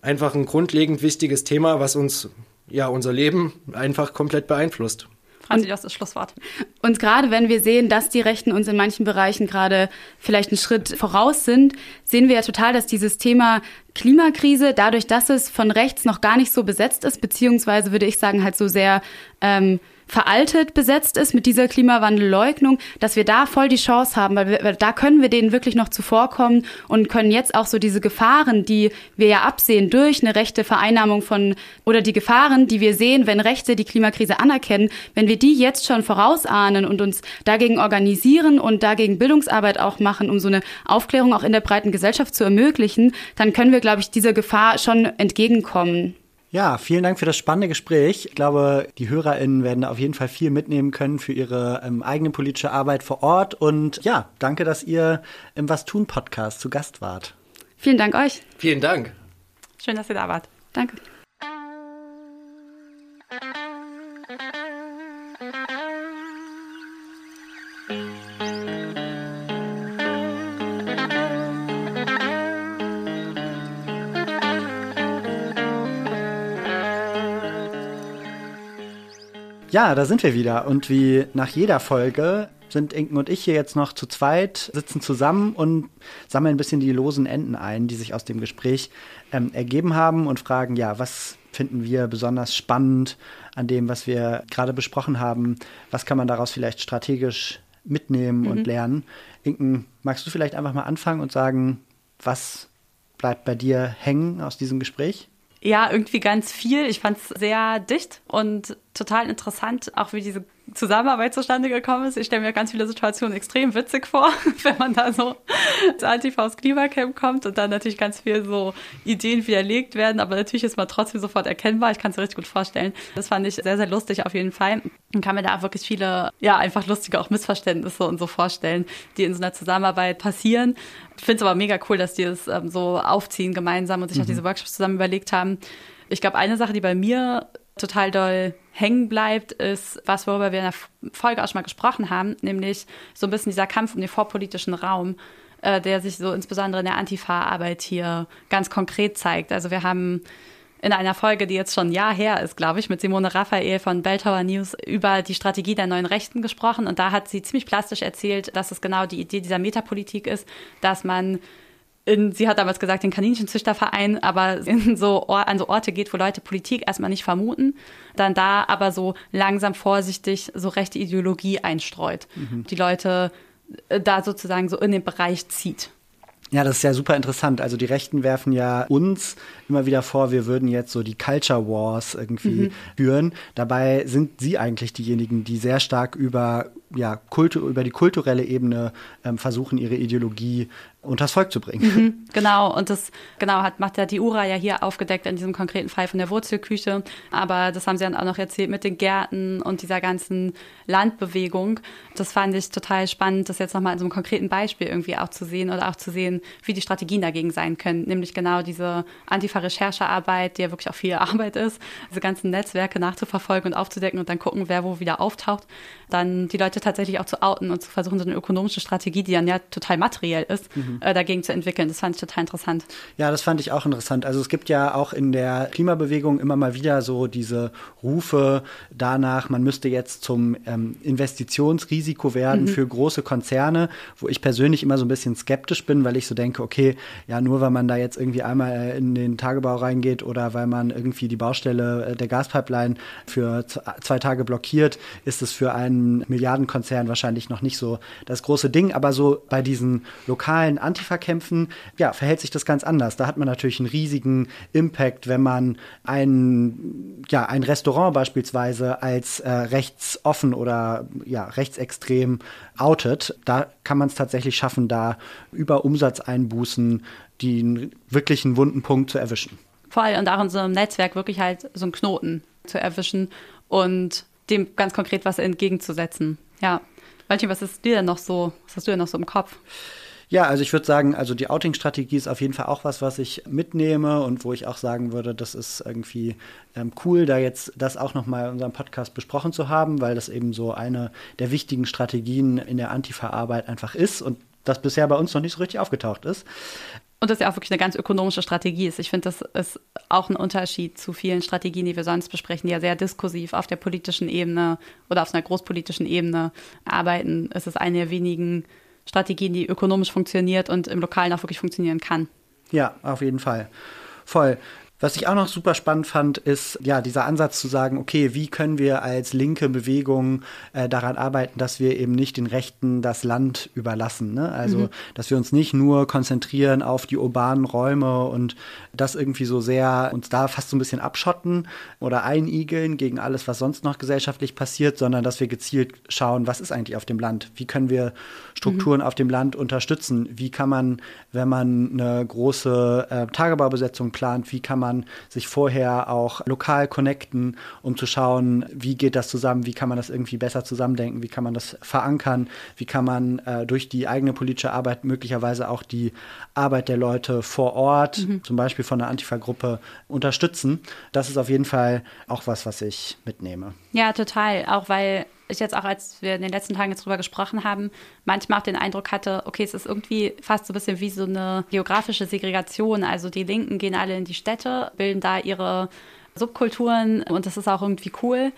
einfach ein grundlegend wichtiges Thema, was uns, ja, unser Leben einfach komplett beeinflusst. Franzi, das ist Schlusswort. Und gerade wenn wir sehen, dass die Rechten uns in manchen Bereichen gerade vielleicht einen Schritt voraus sind, sehen wir ja total, dass dieses Thema Klimakrise, dadurch, dass es von rechts noch gar nicht so besetzt ist, beziehungsweise würde ich sagen, halt so sehr ähm, veraltet besetzt ist mit dieser Klimawandelleugnung, dass wir da voll die Chance haben, weil, wir, da können wir denen wirklich noch zuvorkommen und können jetzt auch so diese Gefahren, die wir ja absehen durch eine rechte Vereinnahmung von oder die Gefahren, die wir sehen, wenn Rechte die Klimakrise anerkennen, wenn wir die jetzt schon vorausahnen und uns dagegen organisieren und dagegen Bildungsarbeit auch machen, um so eine Aufklärung auch in der breiten Gesellschaft zu ermöglichen, dann können wir, glaube ich, dieser Gefahr schon entgegenkommen. Ja, vielen Dank für das spannende Gespräch. Ich glaube, die HörerInnen werden da auf jeden Fall viel mitnehmen können für ihre ähm, eigene politische Arbeit vor Ort. Und ja, danke, dass ihr im Was tun Podcast zu Gast wart. Vielen Dank euch. Vielen Dank. Schön, dass ihr da wart. Danke. Ja, da sind wir wieder. Und wie nach jeder Folge sind Inken und ich hier jetzt noch zu zweit, sitzen zusammen und sammeln ein bisschen die losen Enden ein, die sich aus dem Gespräch ähm, ergeben haben und fragen, ja, was finden wir besonders spannend an dem, was wir gerade besprochen haben? Was kann man daraus vielleicht strategisch mitnehmen mhm. und lernen? Inken, magst du vielleicht einfach mal anfangen und sagen, was bleibt bei dir hängen aus diesem Gespräch? Ja, irgendwie ganz viel. Ich fand es sehr dicht und total interessant, auch wie diese Zusammenarbeit zustande gekommen ist. Ich stelle mir ganz viele Situationen extrem witzig vor, wenn man da so ins Antifa aus Klimacamp kommt und dann natürlich ganz viel so Ideen widerlegt werden, aber natürlich ist man trotzdem sofort erkennbar. Ich kann es mir richtig gut vorstellen. Das fand ich sehr, sehr lustig auf jeden Fall und kann mir da wirklich viele, ja, einfach lustige auch Missverständnisse und so vorstellen, die in so einer Zusammenarbeit passieren. Ich finde es aber mega cool, dass die es ähm, so aufziehen gemeinsam und sich mhm. auch diese Workshops zusammen überlegt haben. Ich glaube, eine Sache, die bei mir total doll hängen bleibt, ist was, worüber wir in der Folge auch schon mal gesprochen haben, nämlich so ein bisschen dieser Kampf um den vorpolitischen Raum, äh, der sich so insbesondere in der Antifa-Arbeit hier ganz konkret zeigt. Also wir haben in einer Folge, die jetzt schon ein Jahr her ist, glaube ich, mit Simone Raphael von Belltower News über die Strategie der neuen Rechten gesprochen. Und da hat sie ziemlich plastisch erzählt, dass es genau die Idee dieser Metapolitik ist, dass man in, sie hat damals gesagt, den Kaninchenzüchterverein, aber in so, an so Orte geht, wo Leute Politik erstmal nicht vermuten, dann da aber so langsam vorsichtig so rechte Ideologie einstreut. Mhm. Die Leute äh, da sozusagen so in den Bereich zieht. Ja, das ist ja super interessant. Also die Rechten werfen ja uns immer wieder vor, wir würden jetzt so die Culture Wars irgendwie mhm. führen. Dabei sind sie eigentlich diejenigen, die sehr stark über ja, Kultur, über die kulturelle Ebene ähm, versuchen, ihre Ideologie unters Volk zu bringen. Mhm, genau, und das genau hat macht ja die Ura ja hier aufgedeckt in diesem konkreten Fall von der Wurzelküche. Aber das haben sie dann auch noch erzählt mit den Gärten und dieser ganzen Landbewegung. Das fand ich total spannend, das jetzt nochmal in so einem konkreten Beispiel irgendwie auch zu sehen oder auch zu sehen, wie die Strategien dagegen sein können. Nämlich genau diese Antifa-Recherchearbeit, die ja wirklich auch viel Arbeit ist, diese ganzen Netzwerke nachzuverfolgen und aufzudecken und dann gucken, wer wo wieder auftaucht. Dann die Leute tatsächlich auch zu outen und zu versuchen, so eine ökonomische Strategie, die dann ja total materiell ist, mhm äh, dagegen zu entwickeln. Das fand ich total interessant. Ja, das fand ich auch interessant. Also es gibt ja auch in der Klimabewegung immer mal wieder so diese Rufe danach, man müsste jetzt zum ähm, Investitionsrisiko werden mhm. für große Konzerne, wo ich persönlich immer so ein bisschen skeptisch bin, weil ich so denke, okay, ja, nur weil man da jetzt irgendwie einmal in den Tagebau reingeht oder weil man irgendwie die Baustelle äh, der Gaspipeline für zwei Tage blockiert, ist es für einen Milliardenkonzern wahrscheinlich noch nicht so das große Ding. Aber so bei diesen lokalen Antifa-Kämpfen, ja, verhält sich das ganz anders. Da hat man natürlich einen riesigen Impact, wenn man ein, ja, ein Restaurant beispielsweise als äh, rechtsoffen oder ja, rechtsextrem outet. Da kann man es tatsächlich schaffen, da über Umsatzeinbußen den wirklichen wunden Punkt zu erwischen. Voll und auch in so einem Netzwerk wirklich halt so einen Knoten zu erwischen und dem ganz konkret was entgegenzusetzen. Ja. Valentin, was ist dir denn noch so, was hast du denn noch so im Kopf? Ja, also ich würde sagen, also die Outing-Strategie ist auf jeden Fall auch was, was ich mitnehme und wo ich auch sagen würde, das ist irgendwie ähm, cool, da jetzt das auch nochmal in unserem Podcast besprochen zu haben, weil das eben so eine der wichtigen Strategien in der Antifa-Arbeit einfach ist und das bisher bei uns noch nicht so richtig aufgetaucht ist. Und das ja auch wirklich eine ganz ökonomische Strategie ist. Ich finde, das ist auch ein Unterschied zu vielen Strategien, die wir sonst besprechen, die ja sehr diskursiv auf der politischen Ebene oder auf einer großpolitischen Ebene arbeiten. Es ist eine der wenigen Strategien, die ökonomisch funktioniert und im Lokalen auch wirklich funktionieren kann. Ja, auf jeden Fall. Voll. Was ich auch noch super spannend fand, ist ja dieser Ansatz zu sagen, okay, wie können wir als linke Bewegung äh, daran arbeiten, dass wir eben nicht den Rechten das Land überlassen. Ne? Also, mhm. dass wir uns nicht nur konzentrieren auf die urbanen Räume und das irgendwie so sehr uns da fast so ein bisschen abschotten oder einigeln gegen alles, was sonst noch gesellschaftlich passiert, sondern dass wir gezielt schauen, was ist eigentlich auf dem Land? Wie können wir Strukturen mhm. auf dem Land unterstützen? Wie kann man, wenn man eine große äh, Tagebaubesetzung plant, wie kann man man sich vorher auch lokal connecten, um zu schauen, wie geht das zusammen, wie kann man das irgendwie besser zusammendenken, wie kann man das verankern, wie kann man äh, durch die eigene politische Arbeit möglicherweise auch die Arbeit der Leute vor Ort, mhm. zum Beispiel von einer Antifa-Gruppe, unterstützen. Das ist auf jeden Fall auch was, was ich mitnehme. Ja, total. Auch weil ich jetzt auch, als wir in den letzten Tagen jetzt drüber gesprochen haben, manchmal auch den Eindruck hatte, okay, es ist irgendwie fast so ein bisschen wie so eine geografische Segregation. Also die Linken gehen alle in die Städte, bilden da ihre Subkulturen und das ist auch irgendwie cool.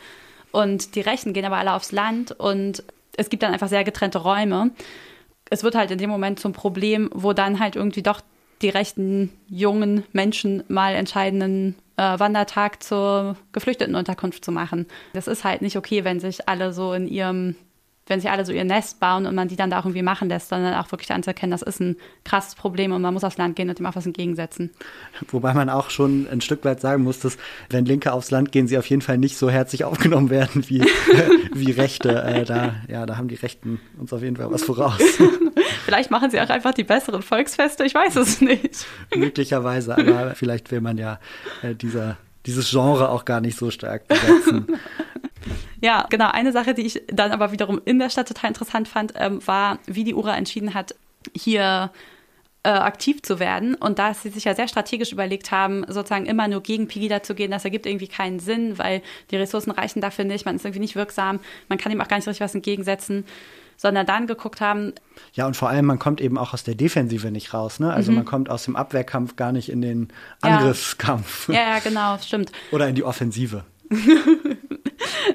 Und die Rechten gehen aber alle aufs Land und es gibt dann einfach sehr getrennte Räume. Es wird halt in dem Moment zum Problem, wo dann halt irgendwie doch die rechten jungen Menschen mal entscheidenden äh, Wandertag zur Geflüchtetenunterkunft zu machen. Das ist halt nicht okay, wenn sich alle so in ihrem wenn sie alle so ihr Nest bauen und man die dann da auch irgendwie machen lässt, sondern auch wirklich anzuerkennen, das ist ein krasses Problem und man muss aufs Land gehen und dem auch was entgegensetzen. Wobei man auch schon ein Stück weit sagen muss, dass wenn Linke aufs Land gehen, sie auf jeden Fall nicht so herzlich aufgenommen werden wie, wie Rechte. Äh, da, ja, da haben die Rechten uns auf jeden Fall was voraus. vielleicht machen sie auch einfach die besseren Volksfeste, ich weiß es nicht. Möglicherweise, aber vielleicht will man ja äh, dieser, dieses Genre auch gar nicht so stark besetzen. Ja, genau. Eine Sache, die ich dann aber wiederum in der Stadt total interessant fand, ähm, war, wie die URA entschieden hat, hier äh, aktiv zu werden und dass sie sich ja sehr strategisch überlegt haben, sozusagen immer nur gegen Pegida zu gehen, das ergibt irgendwie keinen Sinn, weil die Ressourcen reichen dafür nicht, man ist irgendwie nicht wirksam, man kann ihm auch gar nicht richtig was entgegensetzen sondern dann geguckt haben. Ja, und vor allem, man kommt eben auch aus der Defensive nicht raus. Ne? Also mhm. man kommt aus dem Abwehrkampf gar nicht in den Angriffskampf. Ja, ja, genau, stimmt. Oder in die Offensive.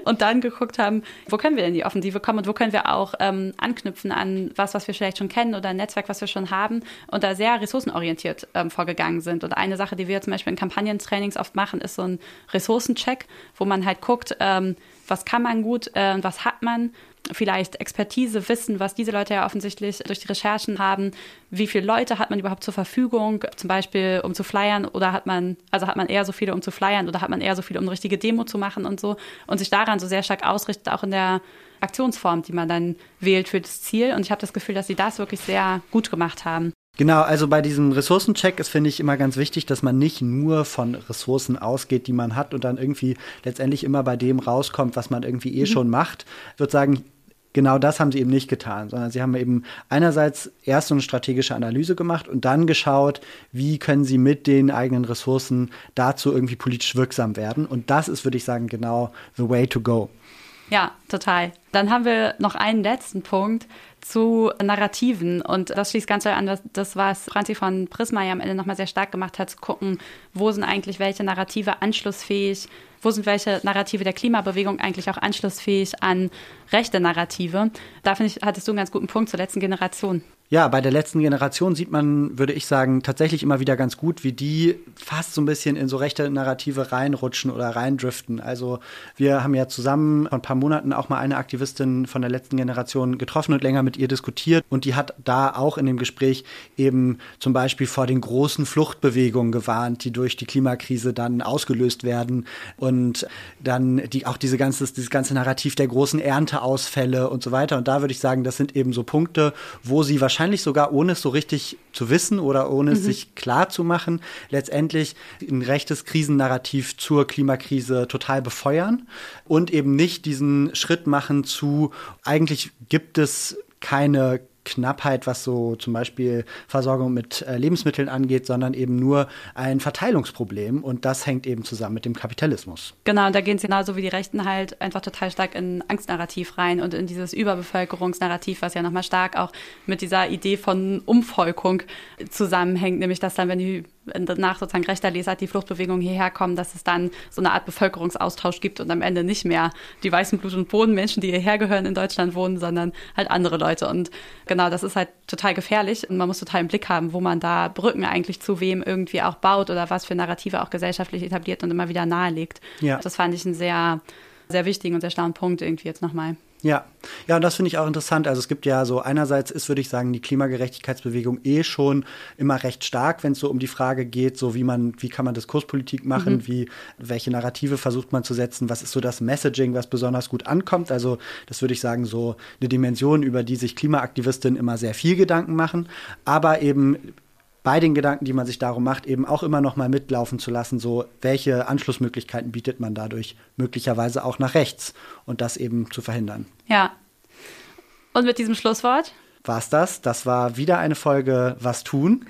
und dann geguckt haben, wo können wir denn die Offensive kommen und wo können wir auch ähm, anknüpfen an was, was wir vielleicht schon kennen oder ein Netzwerk, was wir schon haben und da sehr ressourcenorientiert ähm, vorgegangen sind. Und eine Sache, die wir zum Beispiel in Kampagnentrainings oft machen, ist so ein Ressourcencheck, wo man halt guckt, ähm, was kann man gut, äh, was hat man vielleicht Expertise, Wissen, was diese Leute ja offensichtlich durch die Recherchen haben. Wie viele Leute hat man überhaupt zur Verfügung, zum Beispiel um zu flyern oder hat man, also hat man eher so viele, um zu flyern oder hat man eher so viele, um eine richtige Demo zu machen und so und sich daran so sehr stark ausrichtet, auch in der Aktionsform, die man dann wählt für das Ziel. Und ich habe das Gefühl, dass sie das wirklich sehr gut gemacht haben. Genau, also bei diesem Ressourcencheck ist, finde ich, immer ganz wichtig, dass man nicht nur von Ressourcen ausgeht, die man hat und dann irgendwie letztendlich immer bei dem rauskommt, was man irgendwie eh mhm. schon macht. Ich würde sagen, genau das haben sie eben nicht getan, sondern sie haben eben einerseits erst so eine strategische Analyse gemacht und dann geschaut, wie können sie mit den eigenen Ressourcen dazu irgendwie politisch wirksam werden. Und das ist, würde ich sagen, genau the way to go. Ja, total. Dann haben wir noch einen letzten Punkt zu Narrativen. Und das schließt ganz an das, das was Franzi von Prisma ja am Ende nochmal sehr stark gemacht hat, zu gucken, wo sind eigentlich welche Narrative anschlussfähig, wo sind welche Narrative der Klimabewegung eigentlich auch anschlussfähig an rechte Narrative. Da finde ich, hattest du einen ganz guten Punkt zur letzten Generation. Ja, bei der letzten Generation sieht man, würde ich sagen, tatsächlich immer wieder ganz gut, wie die fast so ein bisschen in so rechte Narrative reinrutschen oder reindriften. Also wir haben ja zusammen vor ein paar Monaten auch mal eine Aktivistin von der letzten Generation getroffen und länger mit ihr diskutiert. Und die hat da auch in dem Gespräch eben zum Beispiel vor den großen Fluchtbewegungen gewarnt, die durch die Klimakrise dann ausgelöst werden. Und dann die, auch diese ganze, dieses ganze Narrativ der großen Ernteausfälle und so weiter. Und da würde ich sagen, das sind eben so Punkte, wo sie wahrscheinlich wahrscheinlich sogar ohne es so richtig zu wissen oder ohne es mhm. sich klar zu machen, letztendlich ein rechtes Krisennarrativ zur Klimakrise total befeuern und eben nicht diesen Schritt machen zu, eigentlich gibt es keine Knappheit, was so zum Beispiel Versorgung mit äh, Lebensmitteln angeht, sondern eben nur ein Verteilungsproblem. Und das hängt eben zusammen mit dem Kapitalismus. Genau, und da gehen sie genauso wie die Rechten halt einfach total stark in Angstnarrativ rein und in dieses Überbevölkerungsnarrativ, was ja nochmal stark auch mit dieser Idee von Umvolkung zusammenhängt, nämlich dass dann, wenn die nach sozusagen rechter Lesart die Fluchtbewegung hierher kommen, dass es dann so eine Art Bevölkerungsaustausch gibt und am Ende nicht mehr die weißen Blut- und Bodenmenschen, die hierher gehören, in Deutschland wohnen, sondern halt andere Leute. Und genau, das ist halt total gefährlich und man muss total im Blick haben, wo man da Brücken eigentlich zu wem irgendwie auch baut oder was für Narrative auch gesellschaftlich etabliert und immer wieder nahelegt. Ja. Das fand ich einen sehr, sehr wichtigen und sehr schlauen Punkt irgendwie jetzt nochmal. Ja, ja, und das finde ich auch interessant. Also es gibt ja so einerseits ist, würde ich sagen, die Klimagerechtigkeitsbewegung eh schon immer recht stark, wenn es so um die Frage geht, so wie man, wie kann man Diskurspolitik machen, mhm. wie welche Narrative versucht man zu setzen, was ist so das Messaging, was besonders gut ankommt. Also das würde ich sagen, so eine Dimension, über die sich Klimaaktivistinnen immer sehr viel Gedanken machen, aber eben bei den Gedanken, die man sich darum macht, eben auch immer noch mal mitlaufen zu lassen, so welche Anschlussmöglichkeiten bietet man dadurch möglicherweise auch nach rechts und das eben zu verhindern. Ja. Und mit diesem Schlusswort? War's das? Das war wieder eine Folge Was tun.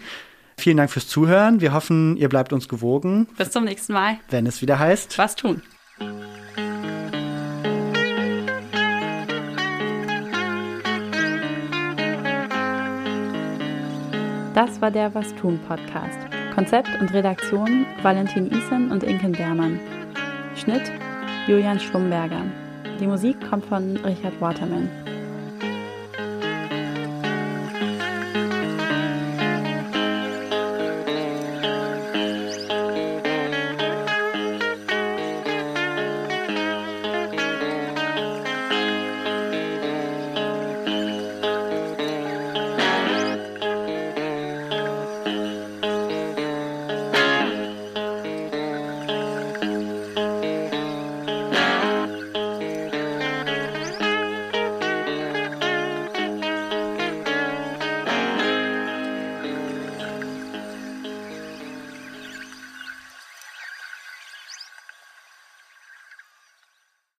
Vielen Dank fürs Zuhören. Wir hoffen, ihr bleibt uns gewogen. Bis zum nächsten Mal. Wenn es wieder heißt Was tun. Das war der Was tun Podcast. Konzept und Redaktion Valentin Isen und Inken Bermann. Schnitt Julian Schlumberger. Die Musik kommt von Richard Waterman.